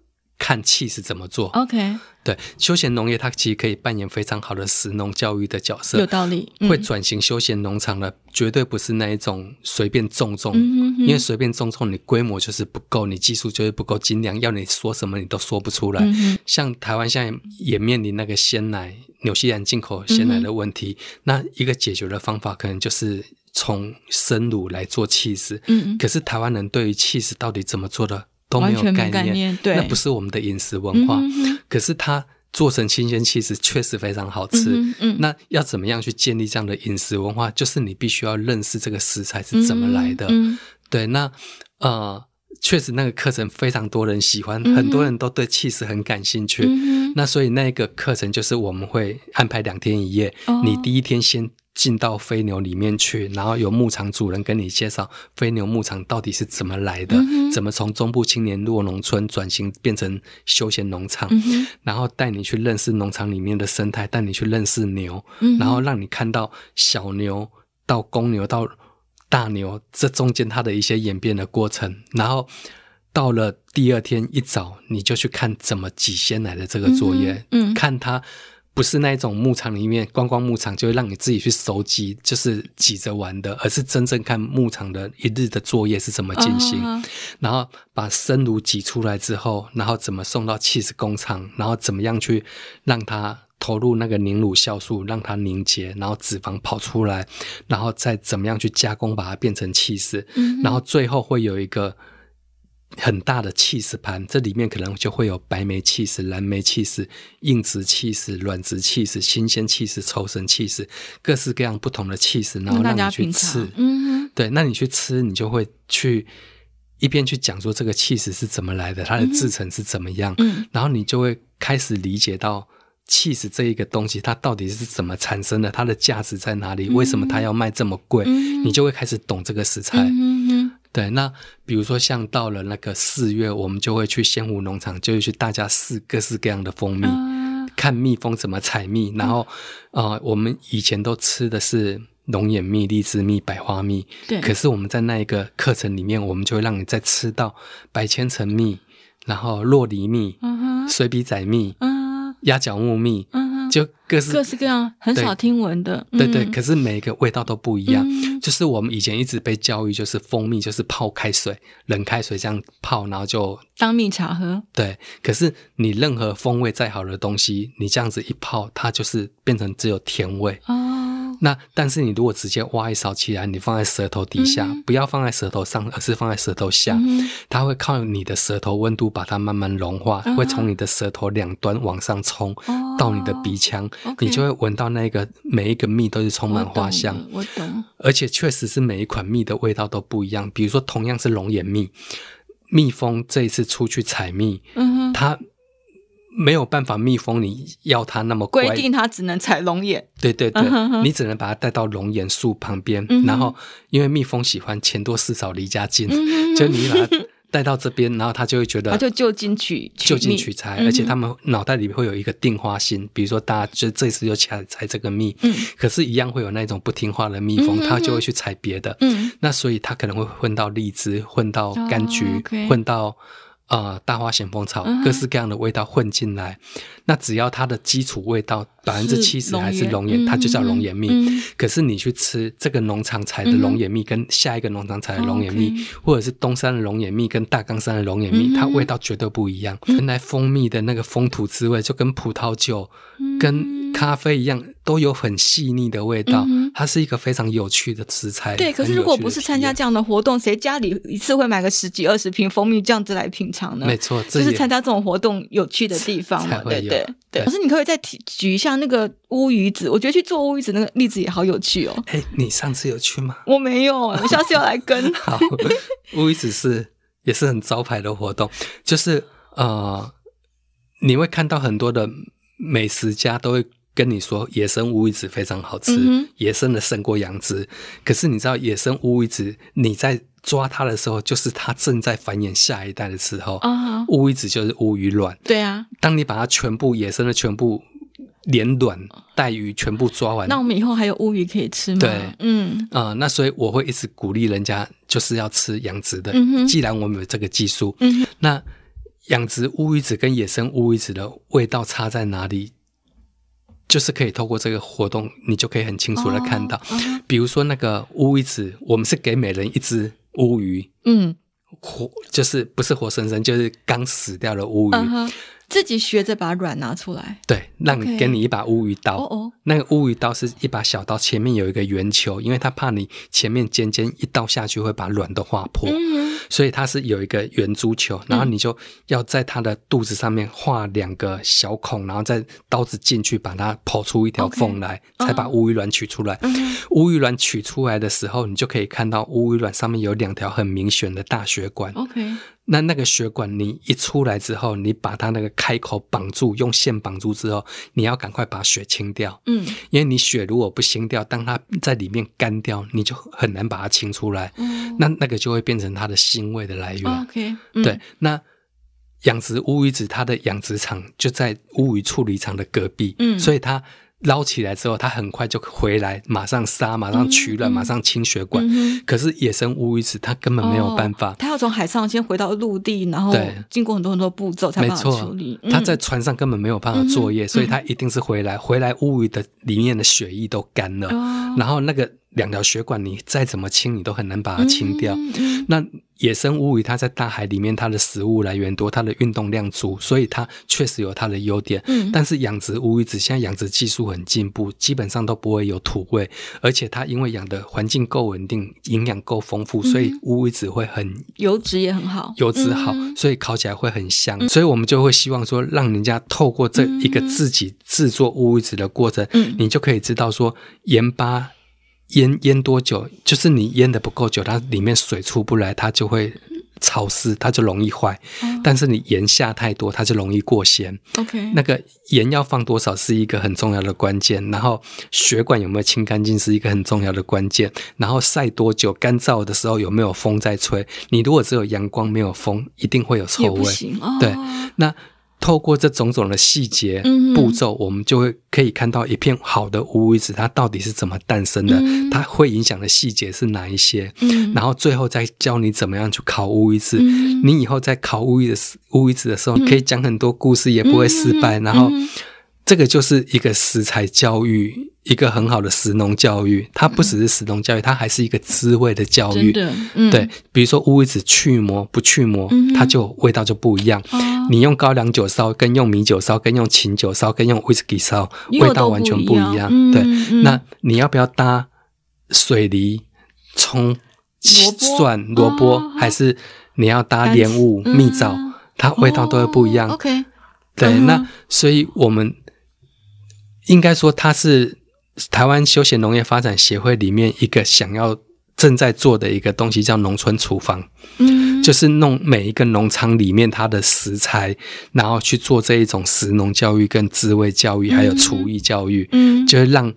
[SPEAKER 2] 看气势怎么做
[SPEAKER 1] ？OK，
[SPEAKER 2] 对，休闲农业它其实可以扮演非常好的食农教育的角色，
[SPEAKER 1] 有道理。
[SPEAKER 2] 嗯、会转型休闲农场的绝对不是那一种随便种种，嗯、哼哼因为随便种种你规模就是不够，你技术就是不够精良，要你说什么你都说不出来。嗯、像台湾现在也面临那个鲜奶，纽西兰进口鲜奶的问题，嗯、那一个解决的方法可能就是从生乳来做起司。嗯哼，可是台湾人对于起司到底怎么做的？都没有概念，概念对，那不是我们的饮食文化。嗯、可是它做成新鲜起司确实非常好吃。嗯嗯、那要怎么样去建立这样的饮食文化？就是你必须要认识这个食材是怎么来的。嗯、对，那呃，确实那个课程非常多人喜欢，嗯、很多人都对起司很感兴趣。嗯、那所以那个课程就是我们会安排两天一夜，哦、你第一天先。进到飞牛里面去，然后由牧场主人跟你介绍飞牛牧场到底是怎么来的，嗯、怎么从中部青年落农村转型变成休闲农场，嗯、然后带你去认识农场里面的生态，带你去认识牛，嗯、然后让你看到小牛到公牛到大牛这中间它的一些演变的过程，然后到了第二天一早，你就去看怎么挤鲜奶的这个作业，嗯嗯、看它。不是那种牧场里面观光牧场就会让你自己去收集，就是挤着玩的，而是真正看牧场的一日的作业是怎么进行，oh, oh, oh. 然后把生乳挤出来之后，然后怎么送到起司工厂，然后怎么样去让它投入那个凝乳酵素，让它凝结，然后脂肪跑出来，然后再怎么样去加工把它变成起司，mm hmm. 然后最后会有一个。很大的起司盘，这里面可能就会有白莓起司、蓝莓起司、硬质起司、软质起司、新鲜起司、抽身起司，各式各样不同的起司，然后让你去吃。嗯，对，那你去吃，你就会去一边去讲说这个起司是怎么来的，它的制成是怎么样，嗯，然后你就会开始理解到起司这一个东西它到底是怎么产生的，它的价值在哪里，嗯、为什么它要卖这么贵，嗯、你就会开始懂这个食材。对，那比如说像到了那个四月，我们就会去仙湖农场，就会去大家试各式各样的蜂蜜，呃、看蜜蜂怎么采蜜。然后，啊、呃，我们以前都吃的是龙眼蜜、荔枝蜜、百花蜜。对。可是我们在那一个课程里面，我们就会让你再吃到百千层蜜，然后洛梨蜜、水笔仔蜜、鸭脚木蜜。就各式
[SPEAKER 1] 各式各样，很少听闻的。
[SPEAKER 2] 对对，可是每一个味道都不一样。就是我们以前一直被教育，就是蜂蜜就是泡开水、冷开水这样泡，然后就
[SPEAKER 1] 当蜜茶喝。
[SPEAKER 2] 对，可是你任何风味再好的东西，你这样子一泡，它就是变成只有甜味。那但是你如果直接挖一勺起来，你放在舌头底下，嗯、不要放在舌头上，而是放在舌头下，嗯、它会靠你的舌头温度把它慢慢融化，嗯、会从你的舌头两端往上冲、哦、到你的鼻腔，哦、你就会闻到那个每一个蜜都是充满花香。
[SPEAKER 1] 我懂，我懂。
[SPEAKER 2] 而且确实是每一款蜜的味道都不一样。比如说，同样是龙眼蜜，蜜蜂这一次出去采蜜，它。没有办法，蜜蜂你要它那么乖，
[SPEAKER 1] 规定它只能采龙眼。
[SPEAKER 2] 对对对，uh. 你只能把它带到龙眼树旁边，uh. 然后因为蜜蜂喜欢钱多事少离家近，uh. 就你把它带到这边，然后它就会觉得，它
[SPEAKER 1] 就就近取
[SPEAKER 2] 就近取材，而且他们脑袋里面会有一个定花心，比如说大家就这次就采采这个蜜，uh. 可是，一样会有那种不听话的蜜蜂，它就会去采别的，uh huh. 那所以它可能会混到荔枝，混到柑橘，oh, okay. 混到。呃，大花咸丰草，各式各样的味道混进来，那只要它的基础味道百分之七十还是龙眼，它就叫龙眼蜜。嗯、可是你去吃这个农场采的龙眼蜜，跟下一个农场采的龙眼蜜，嗯、或者是东山的龙眼蜜跟大冈山的龙眼蜜，嗯、它味道绝对不一样。原来蜂蜜的那个风土滋味，就跟葡萄酒、嗯、跟咖啡一样，都有很细腻的味道。嗯、它是一个非常有趣的食材。
[SPEAKER 1] 对，可是如果不是参加这样的活动，谁家里一次会买个十几二十瓶蜂蜜这样子来品尝呢？
[SPEAKER 2] 没错，
[SPEAKER 1] 就是参加这种活动有趣的地方嘛？对对对。可是你可以再提举一下那个乌鱼子，我觉得去做乌鱼子那个例子也好有趣哦。
[SPEAKER 2] 哎，你上次有去吗？
[SPEAKER 1] 我没有，我下次要来跟。
[SPEAKER 2] 好，乌鱼子是也是很招牌的活动，就是呃，你会看到很多的美食家都会。跟你说，野生乌鱼子非常好吃，嗯、野生的胜过养殖。可是你知道，野生乌鱼子你在抓它的时候，就是它正在繁衍下一代的时候。Uh. 乌鱼子就是乌鱼卵。
[SPEAKER 1] 对啊，
[SPEAKER 2] 当你把它全部野生的全部连卵带鱼全部抓完，
[SPEAKER 1] 那我们以后还有乌鱼可以吃吗？
[SPEAKER 2] 对，嗯啊、呃，那所以我会一直鼓励人家，就是要吃养殖的。
[SPEAKER 1] 嗯、
[SPEAKER 2] 既然我们有这个技术，
[SPEAKER 1] 嗯、
[SPEAKER 2] 那养殖乌鱼子跟野生乌鱼子的味道差在哪里？就是可以透过这个活动，你就可以很清楚的看到，哦 uh. 比如说那个乌鱼子，我们是给每人一只乌鱼，嗯，活就是不是活生生，就是刚死掉的乌鱼。Uh.
[SPEAKER 1] 自己学着把卵拿出来，
[SPEAKER 2] 对，让你给你一把乌鱼刀。哦哦，那个乌鱼刀是一把小刀，前面有一个圆球，因为他怕你前面尖尖一刀下去会把卵都划破，嗯、所以它是有一个圆珠球，然后你就要在它的肚子上面画两个小孔，然后再刀子进去把它剖出一条缝来，Okay. 才把乌鱼卵取出来。嗯、乌鱼卵取出来的时候，你就可以看到乌鱼卵上面有两条很明显的大血管。
[SPEAKER 1] OK。
[SPEAKER 2] 那那个血管，你一出来之后，你把它那个开口绑住，用线绑住之后，你要赶快把血清掉。嗯，因为你血如果不清掉，当它在里面干掉，你就很难把它清出来。嗯，那那个就会变成它的腥味的来源。
[SPEAKER 1] 哦、OK，、嗯、
[SPEAKER 2] 对，那养殖乌鱼子，它的养殖场就在乌鱼处理厂的隔壁。嗯，所以它。捞起来之后，它很快就回来，马上杀，马上取卵，嗯、马上清血管。嗯、可是野生乌鱼子它根本没有办法，
[SPEAKER 1] 它、哦、要从海上先回到陆地，然后经过很多很多步骤才办法处理。
[SPEAKER 2] 它在船上根本没有办法作业，嗯、所以它一定是回来，回来乌鱼的里面的血液都干了，哦、然后那个。两条血管，你再怎么清，你都很难把它清掉。那野生乌鱼，它在大海里面，它的食物来源多，它的运动量足，所以它确实有它的优点。嗯、但是养殖乌鱼子现在养殖技术很进步，基本上都不会有土味，而且它因为养的环境够稳定，营养够丰富，所以乌鱼子会很
[SPEAKER 1] 油脂也很好，
[SPEAKER 2] 油脂好，嗯、所以烤起来会很香。嗯、所以我们就会希望说，让人家透过这一个自己制作乌鱼子的过程，嗯、你就可以知道说盐巴。腌腌多久？就是你腌的不够久，它里面水出不来，它就会潮湿，它就容易坏。哦、但是你盐下太多，它就容易过咸。
[SPEAKER 1] OK，
[SPEAKER 2] 那个盐要放多少是一个很重要的关键。然后血管有没有清干净是一个很重要的关键。然后晒多久？干燥的时候有没有风在吹？你如果只有阳光没有风，一定会有臭味。
[SPEAKER 1] 哦、
[SPEAKER 2] 对，那。透过这种种的细节步骤，我们就会可以看到一片好的乌鱼子，它到底是怎么诞生的，它会影响的细节是哪一些，然后最后再教你怎么样去烤乌鱼子。你以后在烤乌鱼的乌鱼子的时候，可以讲很多故事，也不会失败。然后这个就是一个食材教育，一个很好的食农教育。它不只是食农教育，它还是一个滋味的教育。
[SPEAKER 1] 嗯、
[SPEAKER 2] 对，比如说乌鱼子去膜不去膜，嗯、它就味道就不一样。哦、你用高粱酒烧，跟用米酒烧，跟用琴酒烧，跟用威士忌烧，味道完全不一样。嗯、对，嗯、那你要不要搭水梨、葱、蒜、萝卜，哦、还是你要搭莲雾、蜜枣？它味道都会不一样。
[SPEAKER 1] 哦、OK，
[SPEAKER 2] 对，嗯、那所以我们。应该说，它是台湾休闲农业发展协会里面一个想要正在做的一个东西，叫农村厨房。嗯，就是弄每一个农场里面它的食材，然后去做这一种食农教育、跟滋味教育，还有厨艺教育。嗯，就是让。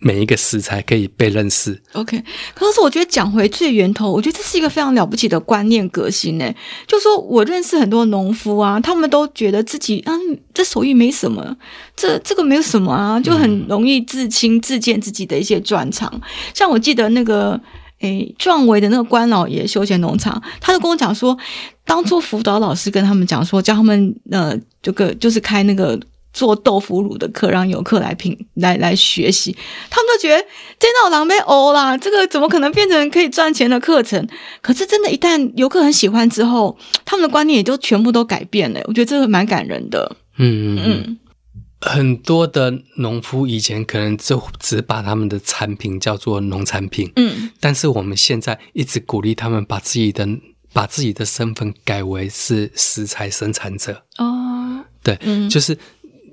[SPEAKER 2] 每一个食材可以被认识。
[SPEAKER 1] OK，可是我觉得讲回最源头，我觉得这是一个非常了不起的观念革新呢。就说我认识很多农夫啊，他们都觉得自己嗯，这手艺没什么，这这个没有什么啊，就很容易自轻自贱自己的一些专长。嗯、像我记得那个诶，壮围的那个关老爷休闲农场，他就跟我讲说，当初辅导老师跟他们讲说，叫他们呃，这个就是开那个。做豆腐乳的课，让游客来品来来学习，他们都觉得这脑狼狈哦啦，这个怎么可能变成可以赚钱的课程？可是真的，一旦游客很喜欢之后，他们的观念也就全部都改变了。我觉得这个蛮感人的。嗯嗯嗯，
[SPEAKER 2] 很多的农夫以前可能就只把他们的产品叫做农产品，嗯，但是我们现在一直鼓励他们把自己的把自己的身份改为是食材生产者。哦，对，嗯，就是。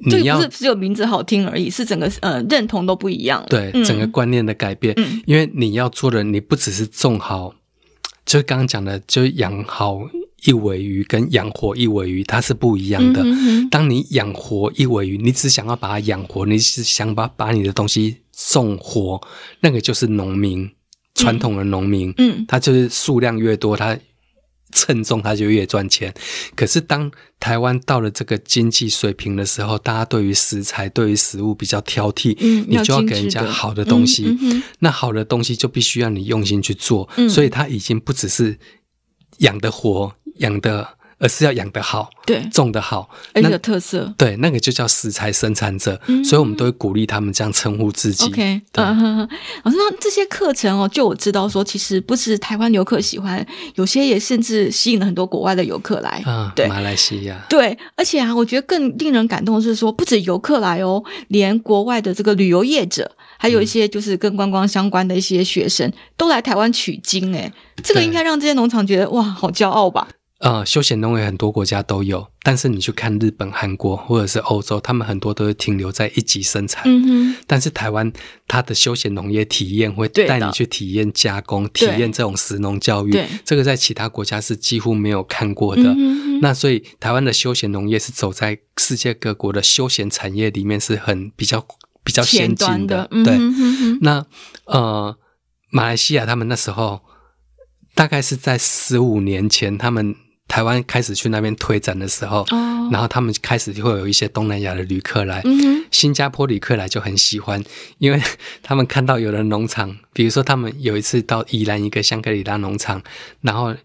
[SPEAKER 1] 不是只有名字好听而已，是整个呃认同都不一样。
[SPEAKER 2] 对，嗯、整个观念的改变。嗯、因为你要做的，你不只是种好，就刚刚讲的，就养好一尾鱼跟养活一尾鱼，它是不一样的。嗯、哼哼当你养活一尾鱼，你只想要把它养活，你是想把把你的东西种活，那个就是农民，传统的农民。嗯，他就是数量越多，它。称重它就越赚钱，可是当台湾到了这个经济水平的时候，大家对于食材、对于食物比较挑剔，嗯、你就要给人家好的东西。嗯嗯、那好的东西就必须要你用心去做，嗯、所以它已经不只是养得活、养得。而是要养得好，
[SPEAKER 1] 对，
[SPEAKER 2] 种得好，
[SPEAKER 1] 而且有特色，
[SPEAKER 2] 对，那个就叫食材生产者，嗯、所以我们都会鼓励他们这样称呼自己。
[SPEAKER 1] OK，
[SPEAKER 2] 对。
[SPEAKER 1] 嗯哼哼，老师，那这些课程哦，就我知道说，其实不是台湾游客喜欢，有些也甚至吸引了很多国外的游客来，
[SPEAKER 2] 啊，对，马来西亚，
[SPEAKER 1] 对，而且啊，我觉得更令人感动的是说，不止游客来哦，连国外的这个旅游业者，还有一些就是跟观光相关的一些学生，嗯、都来台湾取经，哎，这个应该让这些农场觉得哇，好骄傲吧。
[SPEAKER 2] 呃，休闲农业很多国家都有，但是你去看日本、韩国或者是欧洲，他们很多都是停留在一级生产。但是台湾它的休闲农业体验会带你去体验加工，体验这种食农教育。对。这个在其他国家是几乎没有看过的。那所以台湾的休闲农业是走在世界各国的休闲产业里面是很比较比较先进的。的对。那呃，马来西亚他们那时候大概是在十五年前，他们。台湾开始去那边推展的时候，oh. 然后他们开始就会有一些东南亚的旅客来，mm hmm. 新加坡旅客来就很喜欢，因为 他们看到有的农场，比如说他们有一次到宜兰一个香格里拉农场，然后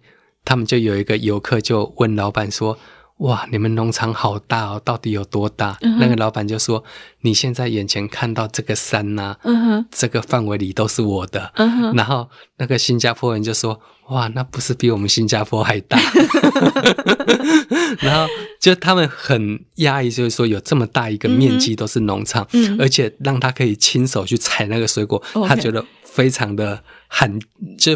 [SPEAKER 2] 他们就有一个游客就问老板说。哇，你们农场好大哦，到底有多大？那个老板就说：“你现在眼前看到这个山呐、这个范围里都是我的。嗯哼”然后那个新加坡人就说：“哇，那不是比我们新加坡还大？” 然后就他们很讶异，就是说有这么大一个面积都是农场，嗯、而且让他可以亲手去采那个水果，嗯、他觉得非常的很，就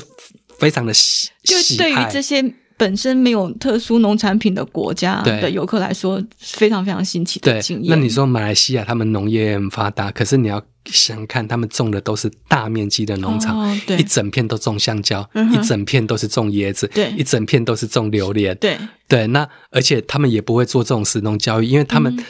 [SPEAKER 2] 非常的喜，
[SPEAKER 1] 就对于这些。本身没有特殊农产品的国家的游客来说，非常非常新奇的经验。
[SPEAKER 2] 那你说马来西亚他们农业很发达，可是你要想看，他们种的都是大面积的农场，哦、一整片都种香蕉，嗯、一整片都是种椰子，对，一整片都是种榴莲，对对。那而且他们也不会做这种食农教育，因为他们。嗯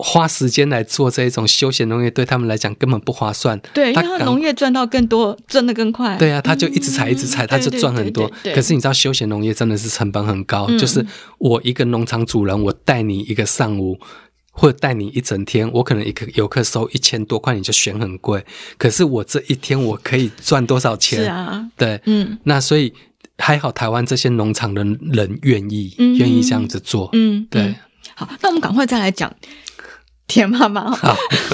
[SPEAKER 2] 花时间来做这一种休闲农业，对他们来讲根本不划算。
[SPEAKER 1] 对，他因为他农业赚到更多，赚得更快。
[SPEAKER 2] 对啊，他就一直采，一直采，他就赚很多。可是你知道，休闲农业真的是成本很高。嗯、就是我一个农场主人，我带你一个上午，或者带你一整天，我可能一个游客收一千多块，你就嫌很贵。可是我这一天我可以赚多少钱？是啊，对，嗯。那所以还好，台湾这些农场的人愿意，愿、嗯、意这样子做。嗯，对。
[SPEAKER 1] 好，那我们赶快再来讲。田妈妈。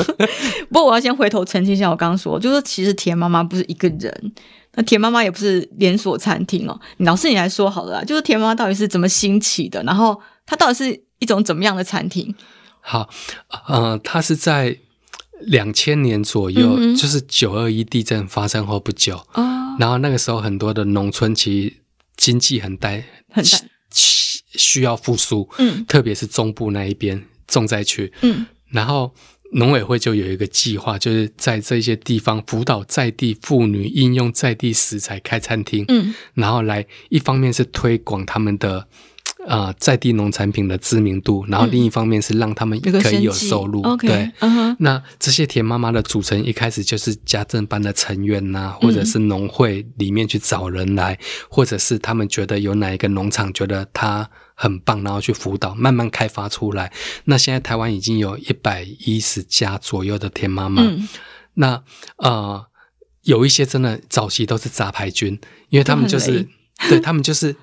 [SPEAKER 1] 不过我要先回头澄清一下，我刚刚说，就是其实田妈妈不是一个人，那田妈妈也不是连锁餐厅哦。老师，你来说好了啦，就是田妈妈到底是怎么兴起的？然后它到底是一种怎么样的餐厅？
[SPEAKER 2] 好，呃，它是在两千年左右，嗯、就是九二一地震发生后不久，哦、然后那个时候很多的农村其实经济很呆很带需要复苏，嗯，特别是中部那一边重灾区，嗯，然后农委会就有一个计划，就是在这些地方辅导在地妇女应用在地食材开餐厅，嗯，然后来一方面是推广他们的。啊、呃，在地农产品的知名度，然后另一方面是让他们可以有收入。嗯、对，uh. 那这些田妈妈的组成一开始就是家政班的成员呐、啊，或者是农会里面去找人来，嗯、或者是他们觉得有哪一个农场觉得他很棒，然后去辅导，慢慢开发出来。那现在台湾已经有一百一十家左右的田妈妈。嗯、那呃，有一些真的早期都是杂牌军，因为他们就是对他们就是。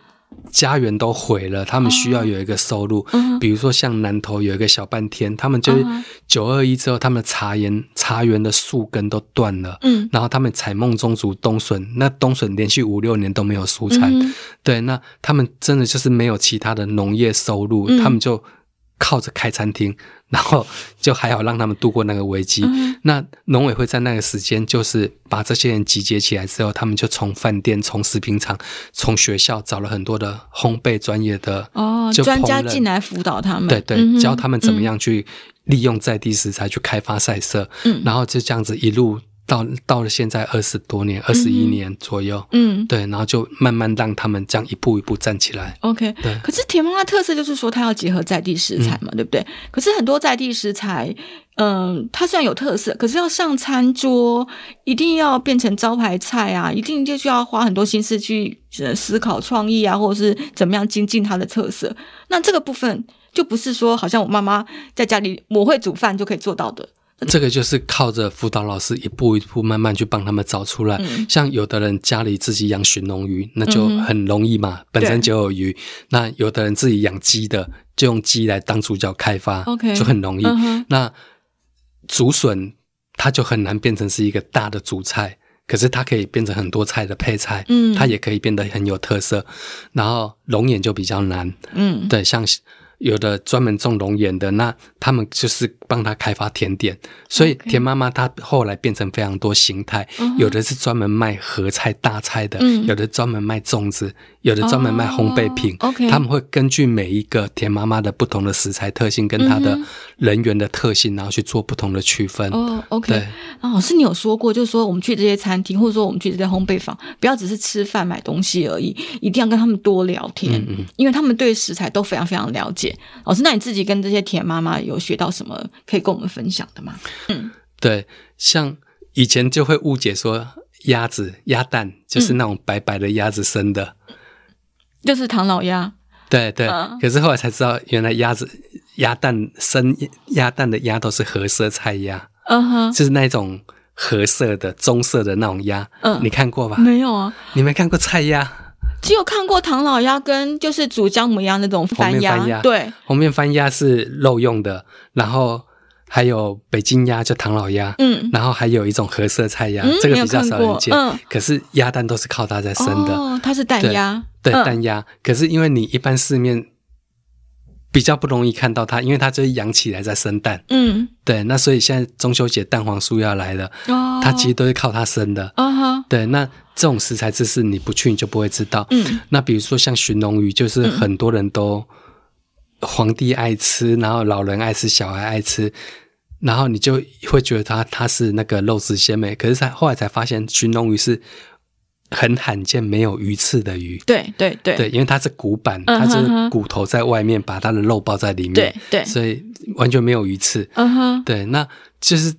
[SPEAKER 2] 家园都毁了，他们需要有一个收入。Uh. 比如说像南投有一个小半天，他们就是九二一之后，他们的茶园茶园的树根都断了。嗯、uh，huh. 然后他们采梦中竹冬笋，那冬笋连续五六年都没有出产。Uh huh. 对，那他们真的就是没有其他的农业收入，uh. 他们就靠着开餐厅。然后就还好让他们度过那个危机。嗯、那农委会在那个时间，就是把这些人集结起来之后，他们就从饭店、从食品厂、从学校找了很多的烘焙专业的
[SPEAKER 1] 哦专家进来辅导他们，
[SPEAKER 2] 对对，嗯、教他们怎么样去利用在地食材去开发赛色。嗯，然后就这样子一路。到到了现在二十多年，二十一年左右，嗯，对，然后就慢慢让他们这样一步一步站起来。
[SPEAKER 1] OK，对。可是甜妈妈特色就是说，它要结合在地食材嘛，嗯、对不对？可是很多在地食材，嗯、呃，它虽然有特色，可是要上餐桌，一定要变成招牌菜啊，一定就需要花很多心思去思考创意啊，或者是怎么样精进它的特色。那这个部分就不是说，好像我妈妈在家里我会煮饭就可以做到的。
[SPEAKER 2] 这个就是靠着辅导老师一步一步慢慢去帮他们找出来。嗯、像有的人家里自己养鲟龙鱼，那就很容易嘛，嗯、本身就有鱼。那有的人自己养鸡的，就用鸡来当主角开发，Okay, 就很容易。嗯、那竹笋它就很难变成是一个大的主菜，可是它可以变成很多菜的配菜。嗯，它也可以变得很有特色。然后龙眼就比较难。嗯，对，像。有的专门种龙眼的，那他们就是帮他开发甜点，所以田妈妈她后来变成非常多形态，Okay. 有的是专门卖合菜大菜的，嗯、有的专门卖粽子，有的专门卖烘焙品。Oh. 他们会根据每一个田妈妈的不同的食材特性跟她的人员的特性，然后去做不同的区分。
[SPEAKER 1] 哦、oh,，OK。对啊，老师你有说过，就是说我们去这些餐厅，或者说我们去这些烘焙坊，不要只是吃饭买东西而已，一定要跟他们多聊天，因为他们对食材都非常非常了解。老师，那你自己跟这些田妈妈有学到什么可以跟我们分享的吗？嗯，
[SPEAKER 2] 对，像以前就会误解说鸭子鸭蛋就是那种白白的鸭子生的，
[SPEAKER 1] 嗯、就是唐老鸭。
[SPEAKER 2] 对对，嗯、可是后来才知道，原来鸭子鸭蛋生鸭蛋的鸭都是褐色菜鸭，嗯哼，就是那种褐色的棕色的那种鸭。嗯，你看过吧？
[SPEAKER 1] 没有啊，
[SPEAKER 2] 你没看过菜鸭？
[SPEAKER 1] 只有看过唐老鸭跟就是煮姜母鸭那种番鸭，对，
[SPEAKER 2] 红面番鸭是肉用的，然后还有北京鸭叫唐老鸭，嗯，然后还有一种荷色菜鸭，嗯、这个比较少人见，嗯，可是鸭蛋都是靠它在生的，
[SPEAKER 1] 哦，它是蛋鸭，
[SPEAKER 2] 对，对蛋鸭，嗯、可是因为你一般市面。比较不容易看到它，因为它就是养起来在生蛋。嗯，对，那所以现在中秋节蛋黄酥要来了，哦，它其实都是靠它生的。哦哈，对，那这种食材知识你不去你就不会知道。嗯，那比如说像鲟龙鱼，就是很多人都皇帝爱吃，然后老人爱吃，小孩爱吃，然后你就会觉得它它是那个肉质鲜美，可是才后来才发现鲟龙鱼是。很罕见没有鱼刺的鱼，
[SPEAKER 1] 对对对，
[SPEAKER 2] 对，因为它是骨板，它是骨头在外面，把它的肉包在里面，对对，所以完全没有鱼刺。嗯哼，对，那就是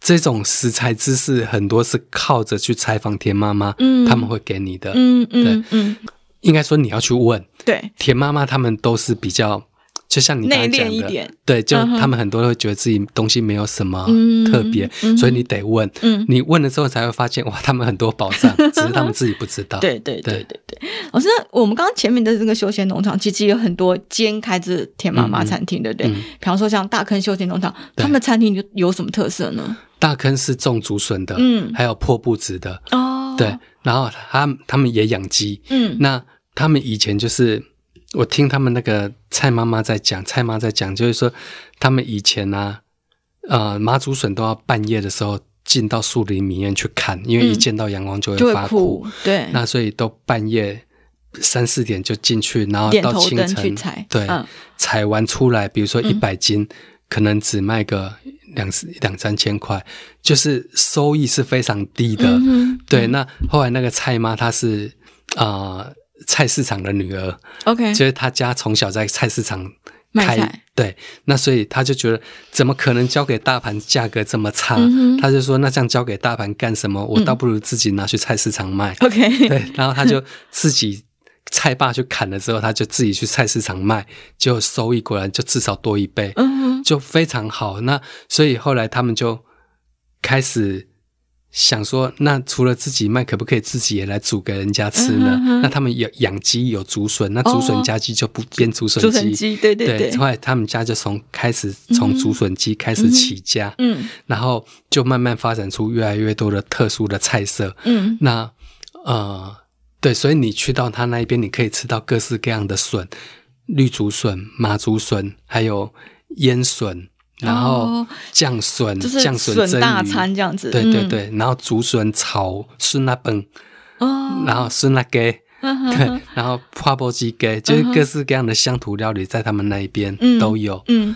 [SPEAKER 2] 这种食材知识很多是靠着去采访田妈妈，嗯，他们会给你的，嗯嗯嗯，应该说你要去问，对，田妈妈他们都是比较就像你
[SPEAKER 1] 内敛一点，
[SPEAKER 2] 对，就他们很多都会觉得自己东西没有什么特
[SPEAKER 1] 别，
[SPEAKER 2] 所以你得问，嗯、你问了之后才会发现，哇，他们很多宝藏，只是他们自己不知道。
[SPEAKER 1] 对对对对。对。老师，我们刚刚前面的这个休闲农场，其实有很多间开着田妈妈餐厅，对不对？比方说像大坑休闲农场，他们的餐厅有有什么特色呢？
[SPEAKER 2] 大坑是种竹笋的，嗯，还有破布子的，哦，对，然后他他们也养鸡，嗯，那他们以前就是。我听他们那个蔡妈妈在讲，蔡妈在讲，就是说他们以前呢、啊，呃，麻竹笋都要半夜的时候进到树林里面去看，因为一见到阳光就会发苦，
[SPEAKER 1] 嗯、对，
[SPEAKER 2] 那所以都半夜三四点就进去，然后到清晨
[SPEAKER 1] 采，
[SPEAKER 2] 对，采、嗯、完出来，比如说一百斤，嗯、可能只卖个两两三千块，就是收益是非常低的，嗯、对。那后来那个蔡妈她是啊。呃菜市场的女儿，OK，就是他家从小在菜市场开，卖菜对，那所以他就觉得怎么可能交给大盘价格这么差？嗯、他就说那这样交给大盘干什么？我倒不如自己拿去菜市场卖。OK，、嗯、对，然后他就自己菜霸去砍了之后，他就自己去菜市场卖，就收益果然就至少多一倍，嗯，就非常好。那所以后来他们就开始。想说，那除了自己卖，可不可以自己也来煮给人家吃呢？嗯、哼哼那他们有养鸡，有竹笋，那竹笋家鸡就不变竹笋鸡，
[SPEAKER 1] 对对对。
[SPEAKER 2] 后来他们家就从开始从竹笋鸡开始起家，嗯，然后就慢慢发展出越来越多的特殊的菜色，嗯，那呃，对，所以你去到他那边，你可以吃到各式各样的笋，绿竹笋、麻竹笋，还有腌笋。然后酱笋，酱笋
[SPEAKER 1] 大餐这样子，
[SPEAKER 2] 对对对。然后竹笋炒笋仔饭，哦，然后笋仔鸡，对，然后花波鸡给，就是各式各样的乡土料理，在他们那一边都有。嗯，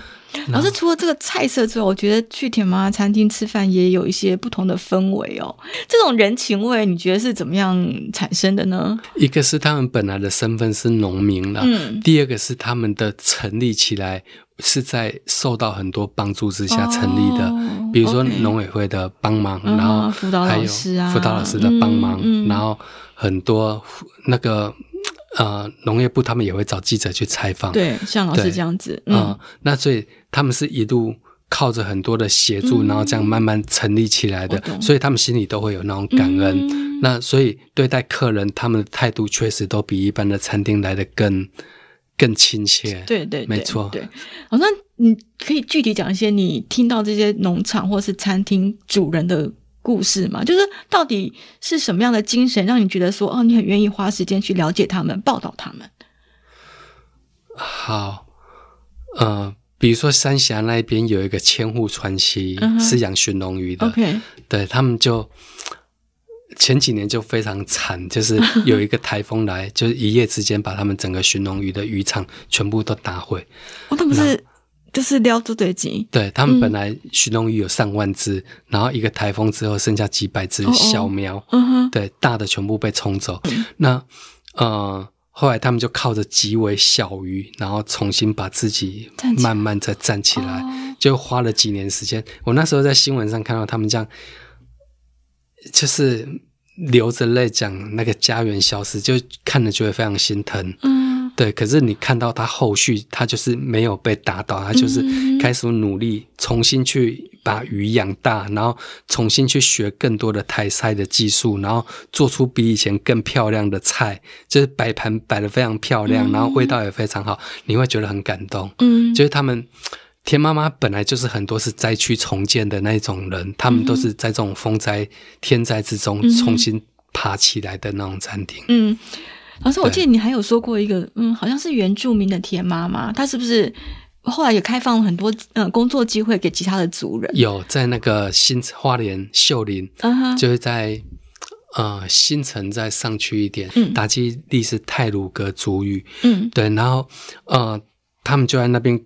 [SPEAKER 1] 老师除了这个菜色之外，我觉得去田妈妈餐厅吃饭也有一些不同的氛围哦。这种人情味，你觉得是怎么样产生的呢？
[SPEAKER 2] 一个是他们本来的身份是农民了，嗯，第二个是他们的成立起来。是在受到很多帮助之下成立的，哦、比如说农委会的帮忙，嗯、然后辅导老师啊，辅导老师的帮忙，嗯嗯、然后很多那个呃农业部他们也会找记者去采访，
[SPEAKER 1] 对，像老师这样子，
[SPEAKER 2] 嗯、呃，那所以他们是一路靠着很多的协助，嗯、然后这样慢慢成立起来的，懂。所以他们心里都会有那种感恩。嗯、那所以对待客人，他们的态度确实都比一般的餐厅来得更。更亲切，
[SPEAKER 1] 对对，对，
[SPEAKER 2] 没错。
[SPEAKER 1] 对，好，那你可以具体讲一些你听到这些农场或是餐厅主人的故事吗？就是到底是什么样的精神，让你觉得说，哦，你很愿意花时间去了解他们，报道他们？
[SPEAKER 2] 好，呃，比如说三峡那边有一个千户传奇，嗯、哼是养鲟龙鱼的，OK，对他们就。前几年就非常惨，就是 有一个台风来，就是一夜之间把他们整个寻龙鱼的渔场全部都打毁。
[SPEAKER 1] 哦，他不是就是撩住对鸡？
[SPEAKER 2] 对，他们本来寻龙鱼有上万只，嗯、然后一个台风之后剩下几百只小苗，哦哦对，大的全部被冲走。嗯、那呃，后来他们就靠着极为小鱼，然后重新把自己慢慢再站起来，起来就花了几年时间。我那时候在新闻上看到他们这样。就是流着泪讲那个家园消失，就看了就会非常心疼。嗯，对。可是你看到他后续，他就是没有被打倒，他就是开始努力重新去把鱼养大，然后重新去学更多的台菜的技术，然后做出比以前更漂亮的菜，就是摆盘摆得非常漂亮，然后味道也非常好，你会觉得很感动。嗯，就是他们。田妈妈本来就是很多是灾区重建的那种人，他们都是在这种风灾、天灾之中重新爬起来的那种餐厅。
[SPEAKER 1] 嗯，老师，我记得你还有说过一个，嗯，好像是原住民的田妈妈，她是不是后来也开放了很多呃工作机会给其他的族人？
[SPEAKER 2] 有在那个新花莲秀林，就是在呃新城再上去一点，嗯，打击地是泰鲁阁族语，嗯，对，然后呃他们就在那边。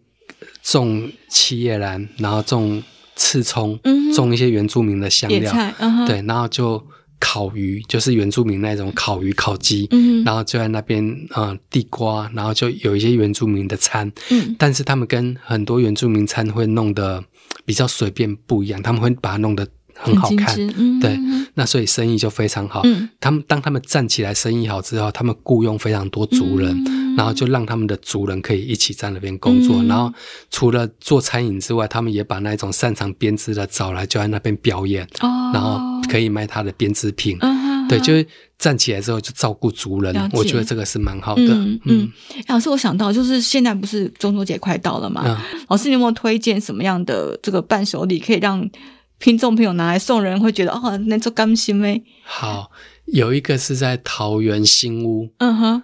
[SPEAKER 2] 种七叶兰，然后种刺葱，嗯、种一些原住民的香料，嗯、对，然后就烤鱼，就是原住民那种烤鱼、烤鸡，嗯、然后就在那边，啊、呃，地瓜，然后就有一些原住民的餐，嗯、但是他们跟很多原住民餐会弄得比较随便不一样，他们会把它弄得很好看，嗯、对，那所以生意就非常好。嗯、他们当他们站起来，生意好之后，他们雇佣非常多族人。嗯然后就让他们的族人可以一起在那边工作。然后除了做餐饮之外，他们也把那种擅长编织的找来，就在那边表演，然后可以卖他的编织品。对，就是站起来之后就照顾族人，我觉得这个是蛮好的。嗯，
[SPEAKER 1] 嗯，老师，我想到就是现在不是中秋节快到了嘛？老师，你有没有推荐什么样的这个伴手礼可以让听众朋友拿来送人，会觉得哦，那做甘心咩？
[SPEAKER 2] 好，有一个是在桃园新屋，嗯哼，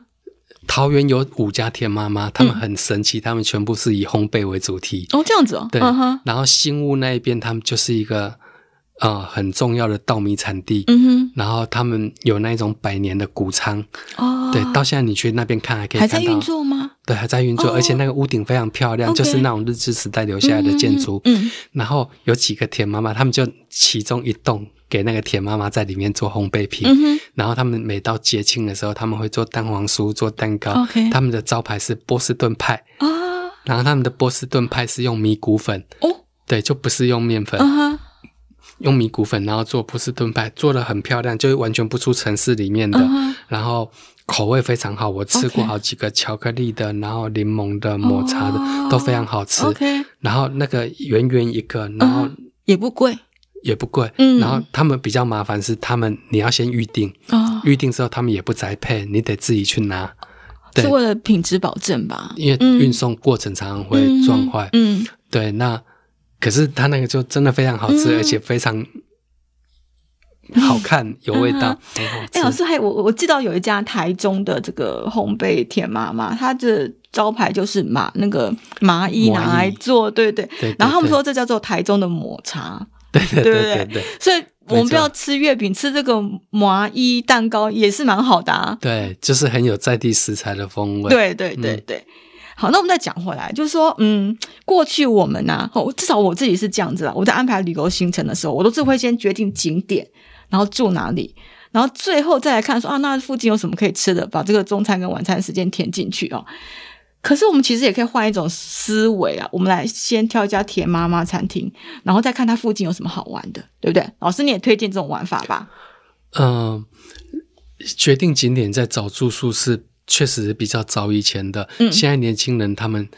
[SPEAKER 2] 桃园有五家田妈妈，他们很神奇，他们全部是以烘焙为主题。
[SPEAKER 1] 哦，这样子哦，
[SPEAKER 2] 对，然后新屋那一边，他们就是一个呃很重要的稻米产地，嗯哼，然后他们有那种百年的谷仓，哦，对，到现在你去那边看还可以看到，
[SPEAKER 1] 还在运作吗？
[SPEAKER 2] 对，还在运作，而且那个屋顶非常漂亮，就是那种日治时代留下来的建筑。嗯，然后有几个田妈妈，他们就其中一栋给那个田妈妈在里面做烘焙品。然后他们每到节庆的时候，他们会做蛋黄酥、做蛋糕。他们的招牌是波士顿派。然后他们的波士顿派是用米谷粉。哦，对，就不是用面粉。用米谷粉，然后做波士顿派，做的很漂亮，就完全不出城市里面的。然后。口味非常好，我吃过好几个巧克力的，然后柠檬的、抹茶的都非常好吃。然后那个圆圆一个，然后
[SPEAKER 1] 也不贵，
[SPEAKER 2] 也不贵。嗯，然后他们比较麻烦是，他们你要先预定，预定之后他们也不宅配，你得自己去拿。
[SPEAKER 1] 是为了品质保证吧？
[SPEAKER 2] 因为运送过程常常会撞坏。嗯，对，那可是它那个就真的非常好吃，而且非常。好看，有味道。哎、嗯
[SPEAKER 1] 欸，老师还我我记得有一家台中的这个烘焙甜妈妈，它的招牌就是麻那个麻衣拿来做，对对对。然后他们说这叫做台中的抹茶，
[SPEAKER 2] 对对对对对。
[SPEAKER 1] 所以我们不要吃月饼，吃这个麻衣蛋糕也是蛮好的啊。
[SPEAKER 2] 对，就是很有在地食材的风味。
[SPEAKER 1] 对对对对。嗯、好，那我们再讲回来，就是说，嗯，过去我们呢、啊，至少我自己是这样子啊。我在安排旅游行程的时候，我都是会先决定景点。然后住哪里，然后最后再来看说啊，那附近有什么可以吃的，把这个中餐跟晚餐时间填进去哦。可是我们其实也可以换一种思维啊，我们来先挑一家甜妈妈餐厅，然后再看它附近有什么好玩的，对不对？老师你也推荐这种玩法吧？
[SPEAKER 2] 嗯、呃，决定景点再找住宿是确实是比较早以前的，嗯，现在年轻人他们。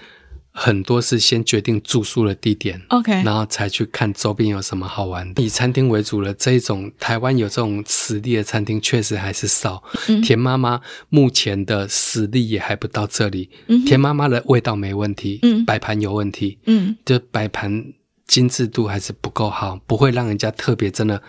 [SPEAKER 2] 很多是先决定住宿的地点，OK，然后才去看周边有什么好玩的。以餐厅为主的这一种，台湾有这种实力的餐厅确实还是少。嗯、田妈妈目前的实力也还不到这里。嗯、田妈妈的味道没问题，嗯，摆盘有问题，嗯，就摆盘精致度还是不够好，不会让人家特别真的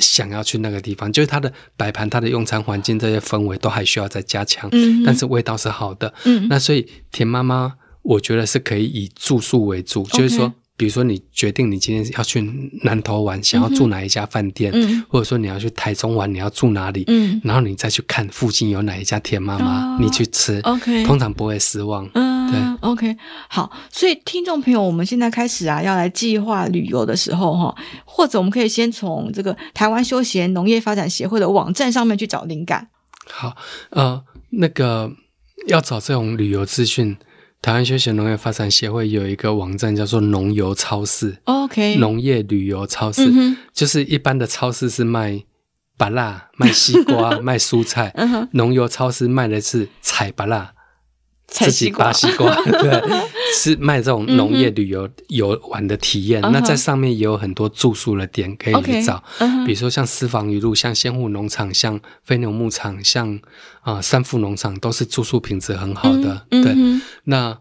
[SPEAKER 2] 想要去那个地方。就是它的摆盘、它的用餐环境这些氛围都还需要再加强。嗯，但是味道是好的。嗯，那所以田妈妈。我觉得是可以以住宿为主.就是说，比如说你决定你今天要去南投玩，想要住哪一家饭店，嗯、或者说你要去台中玩，你要住哪里，嗯、然后你再去看附近有哪一家甜妈妈，哦、你去吃，OK，通常不会失望。嗯，对
[SPEAKER 1] ，OK，好，所以听众朋友，我们现在开始啊，要来计划旅游的时候哈，或者我们可以先从这个台湾休闲农业发展协会的网站上面去找灵感。
[SPEAKER 2] 好，呃，那个要找这种旅游资讯。台湾休闲农业发展协会有一个网站叫做农游超市，OK，农业旅游超市，嗯、就是一般的超市是卖芭辣、卖西瓜、卖蔬菜，农游、超市卖的是采芭辣。自己拔西瓜，对，是卖这种农业旅游游玩的体验。嗯、那在上面也有很多住宿的点可以去找 uh 比如说像私房鱼路、像仙户农场、像飞牛牧场、像啊、呃、三富农场，都是住宿品质很好的。嗯、对，嗯、那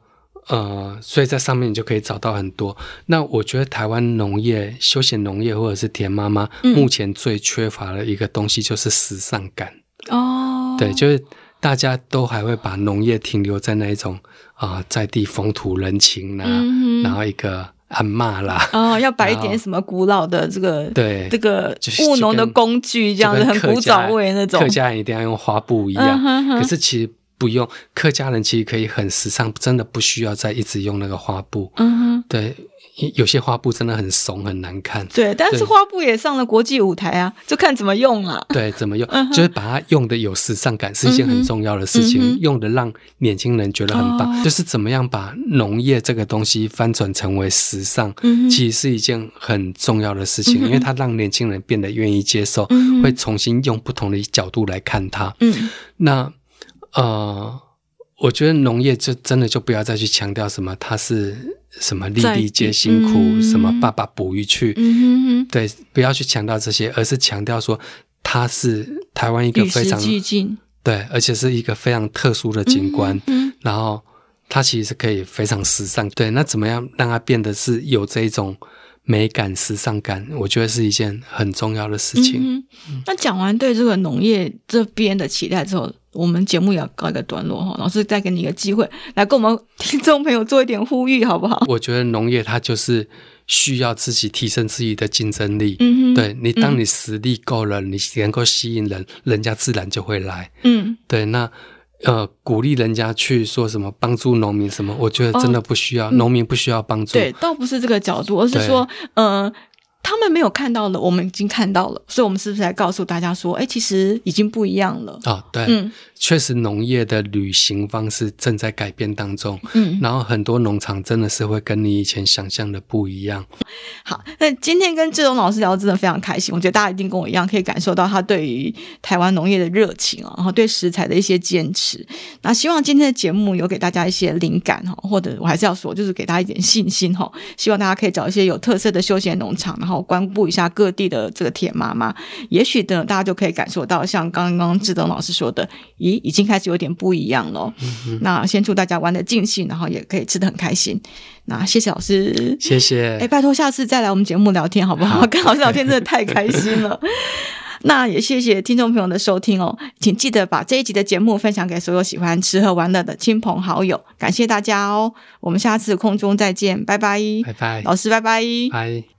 [SPEAKER 2] 呃，所以在上面你就可以找到很多。那我觉得台湾农业、休闲农业或者是田妈妈，嗯、目前最缺乏的一个东西就是时尚感。哦，对，就是。大家都还会把农业停留在那一种啊、呃，在地风土人情啦，嗯、然后一个阿骂啦，
[SPEAKER 1] 哦，要摆一点什么古老的这个对这个务农的工具，这样子很古早味那种。
[SPEAKER 2] 客家人一定要用花布一样，嗯、哼哼可是其实不用，客家人其实可以很时尚，真的不需要再一直用那个花布。嗯哼，对。有些花布真的很怂，很难看。
[SPEAKER 1] 对，但是花布也上了国际舞台啊，就看怎么用了。
[SPEAKER 2] 对，怎么用，就是把它用的有时尚感，是一件很重要的事情。用的让年轻人觉得很棒，就是怎么样把农业这个东西翻转成为时尚，其实是一件很重要的事情，因为它让年轻人变得愿意接受，会重新用不同的角度来看它。嗯，那呃。我觉得农业就真的就不要再去强调什么，它是什么粒粒皆辛苦，嗯、什么爸爸捕鱼去，嗯、哼哼。对，不要去强调这些，而是强调说它是台湾一个非常对，而且是一个非常特殊的景观，嗯、然后它其实可以非常时尚，对，那怎么样让它变得是有这一种美感、时尚感？我觉得是一件很重要的事情。
[SPEAKER 1] 那讲完对这个农业这边的期待之后，我们节目也要告一个段落哈。老师再给你一个机会，来跟我们听众朋友做一点呼吁，好不好？
[SPEAKER 2] 我觉得农业它就是需要自己提升自己的竞争力。嗯哼，对你，当你实力够了，嗯、你能够吸引人，人家自然就会来。嗯，对，那。呃，鼓励人家去说什么帮助农民什么，我觉得真的不需要，哦、农民不需要帮助。
[SPEAKER 1] 对，倒不是这个角度，而是说，嗯呃。他们没有看到的，我们已经看到了，所以，我们是不是来告诉大家说，哎，其实已经不一样了
[SPEAKER 2] 啊？对，嗯，确实，农业的旅行方式正在改变当中，嗯，然后很多农场真的是会跟你以前想象的不一样。
[SPEAKER 1] 好，那今天跟志荣老师聊，真的非常开心。我觉得大家一定跟我一样，可以感受到他对于台湾农业的热情啊，然后对食材的一些坚持。那希望今天的节目有给大家一些灵感哈，或者我还是要说，就是给大家一点信心哈。希望大家可以找一些有特色的休闲农场，然后。关顾一下各地的这个铁妈妈，也许等大家就可以感受到，像刚刚志东老师说的，咦，已经开始有点不一样了。嗯、那先祝大家玩的尽兴，然后也可以吃的很开心。那谢谢老师，
[SPEAKER 2] 谢谢。
[SPEAKER 1] 哎，拜托下次再来我们节目聊天好不好？好，跟老师聊天真的太开心了。那也谢谢听众朋友的收听哦，请记得把这一集的节目分享给所有喜欢吃喝玩乐的亲朋好友。感谢大家哦，我们下次空中再见，拜拜，
[SPEAKER 2] 拜拜，
[SPEAKER 1] 老师拜拜，
[SPEAKER 2] 拜。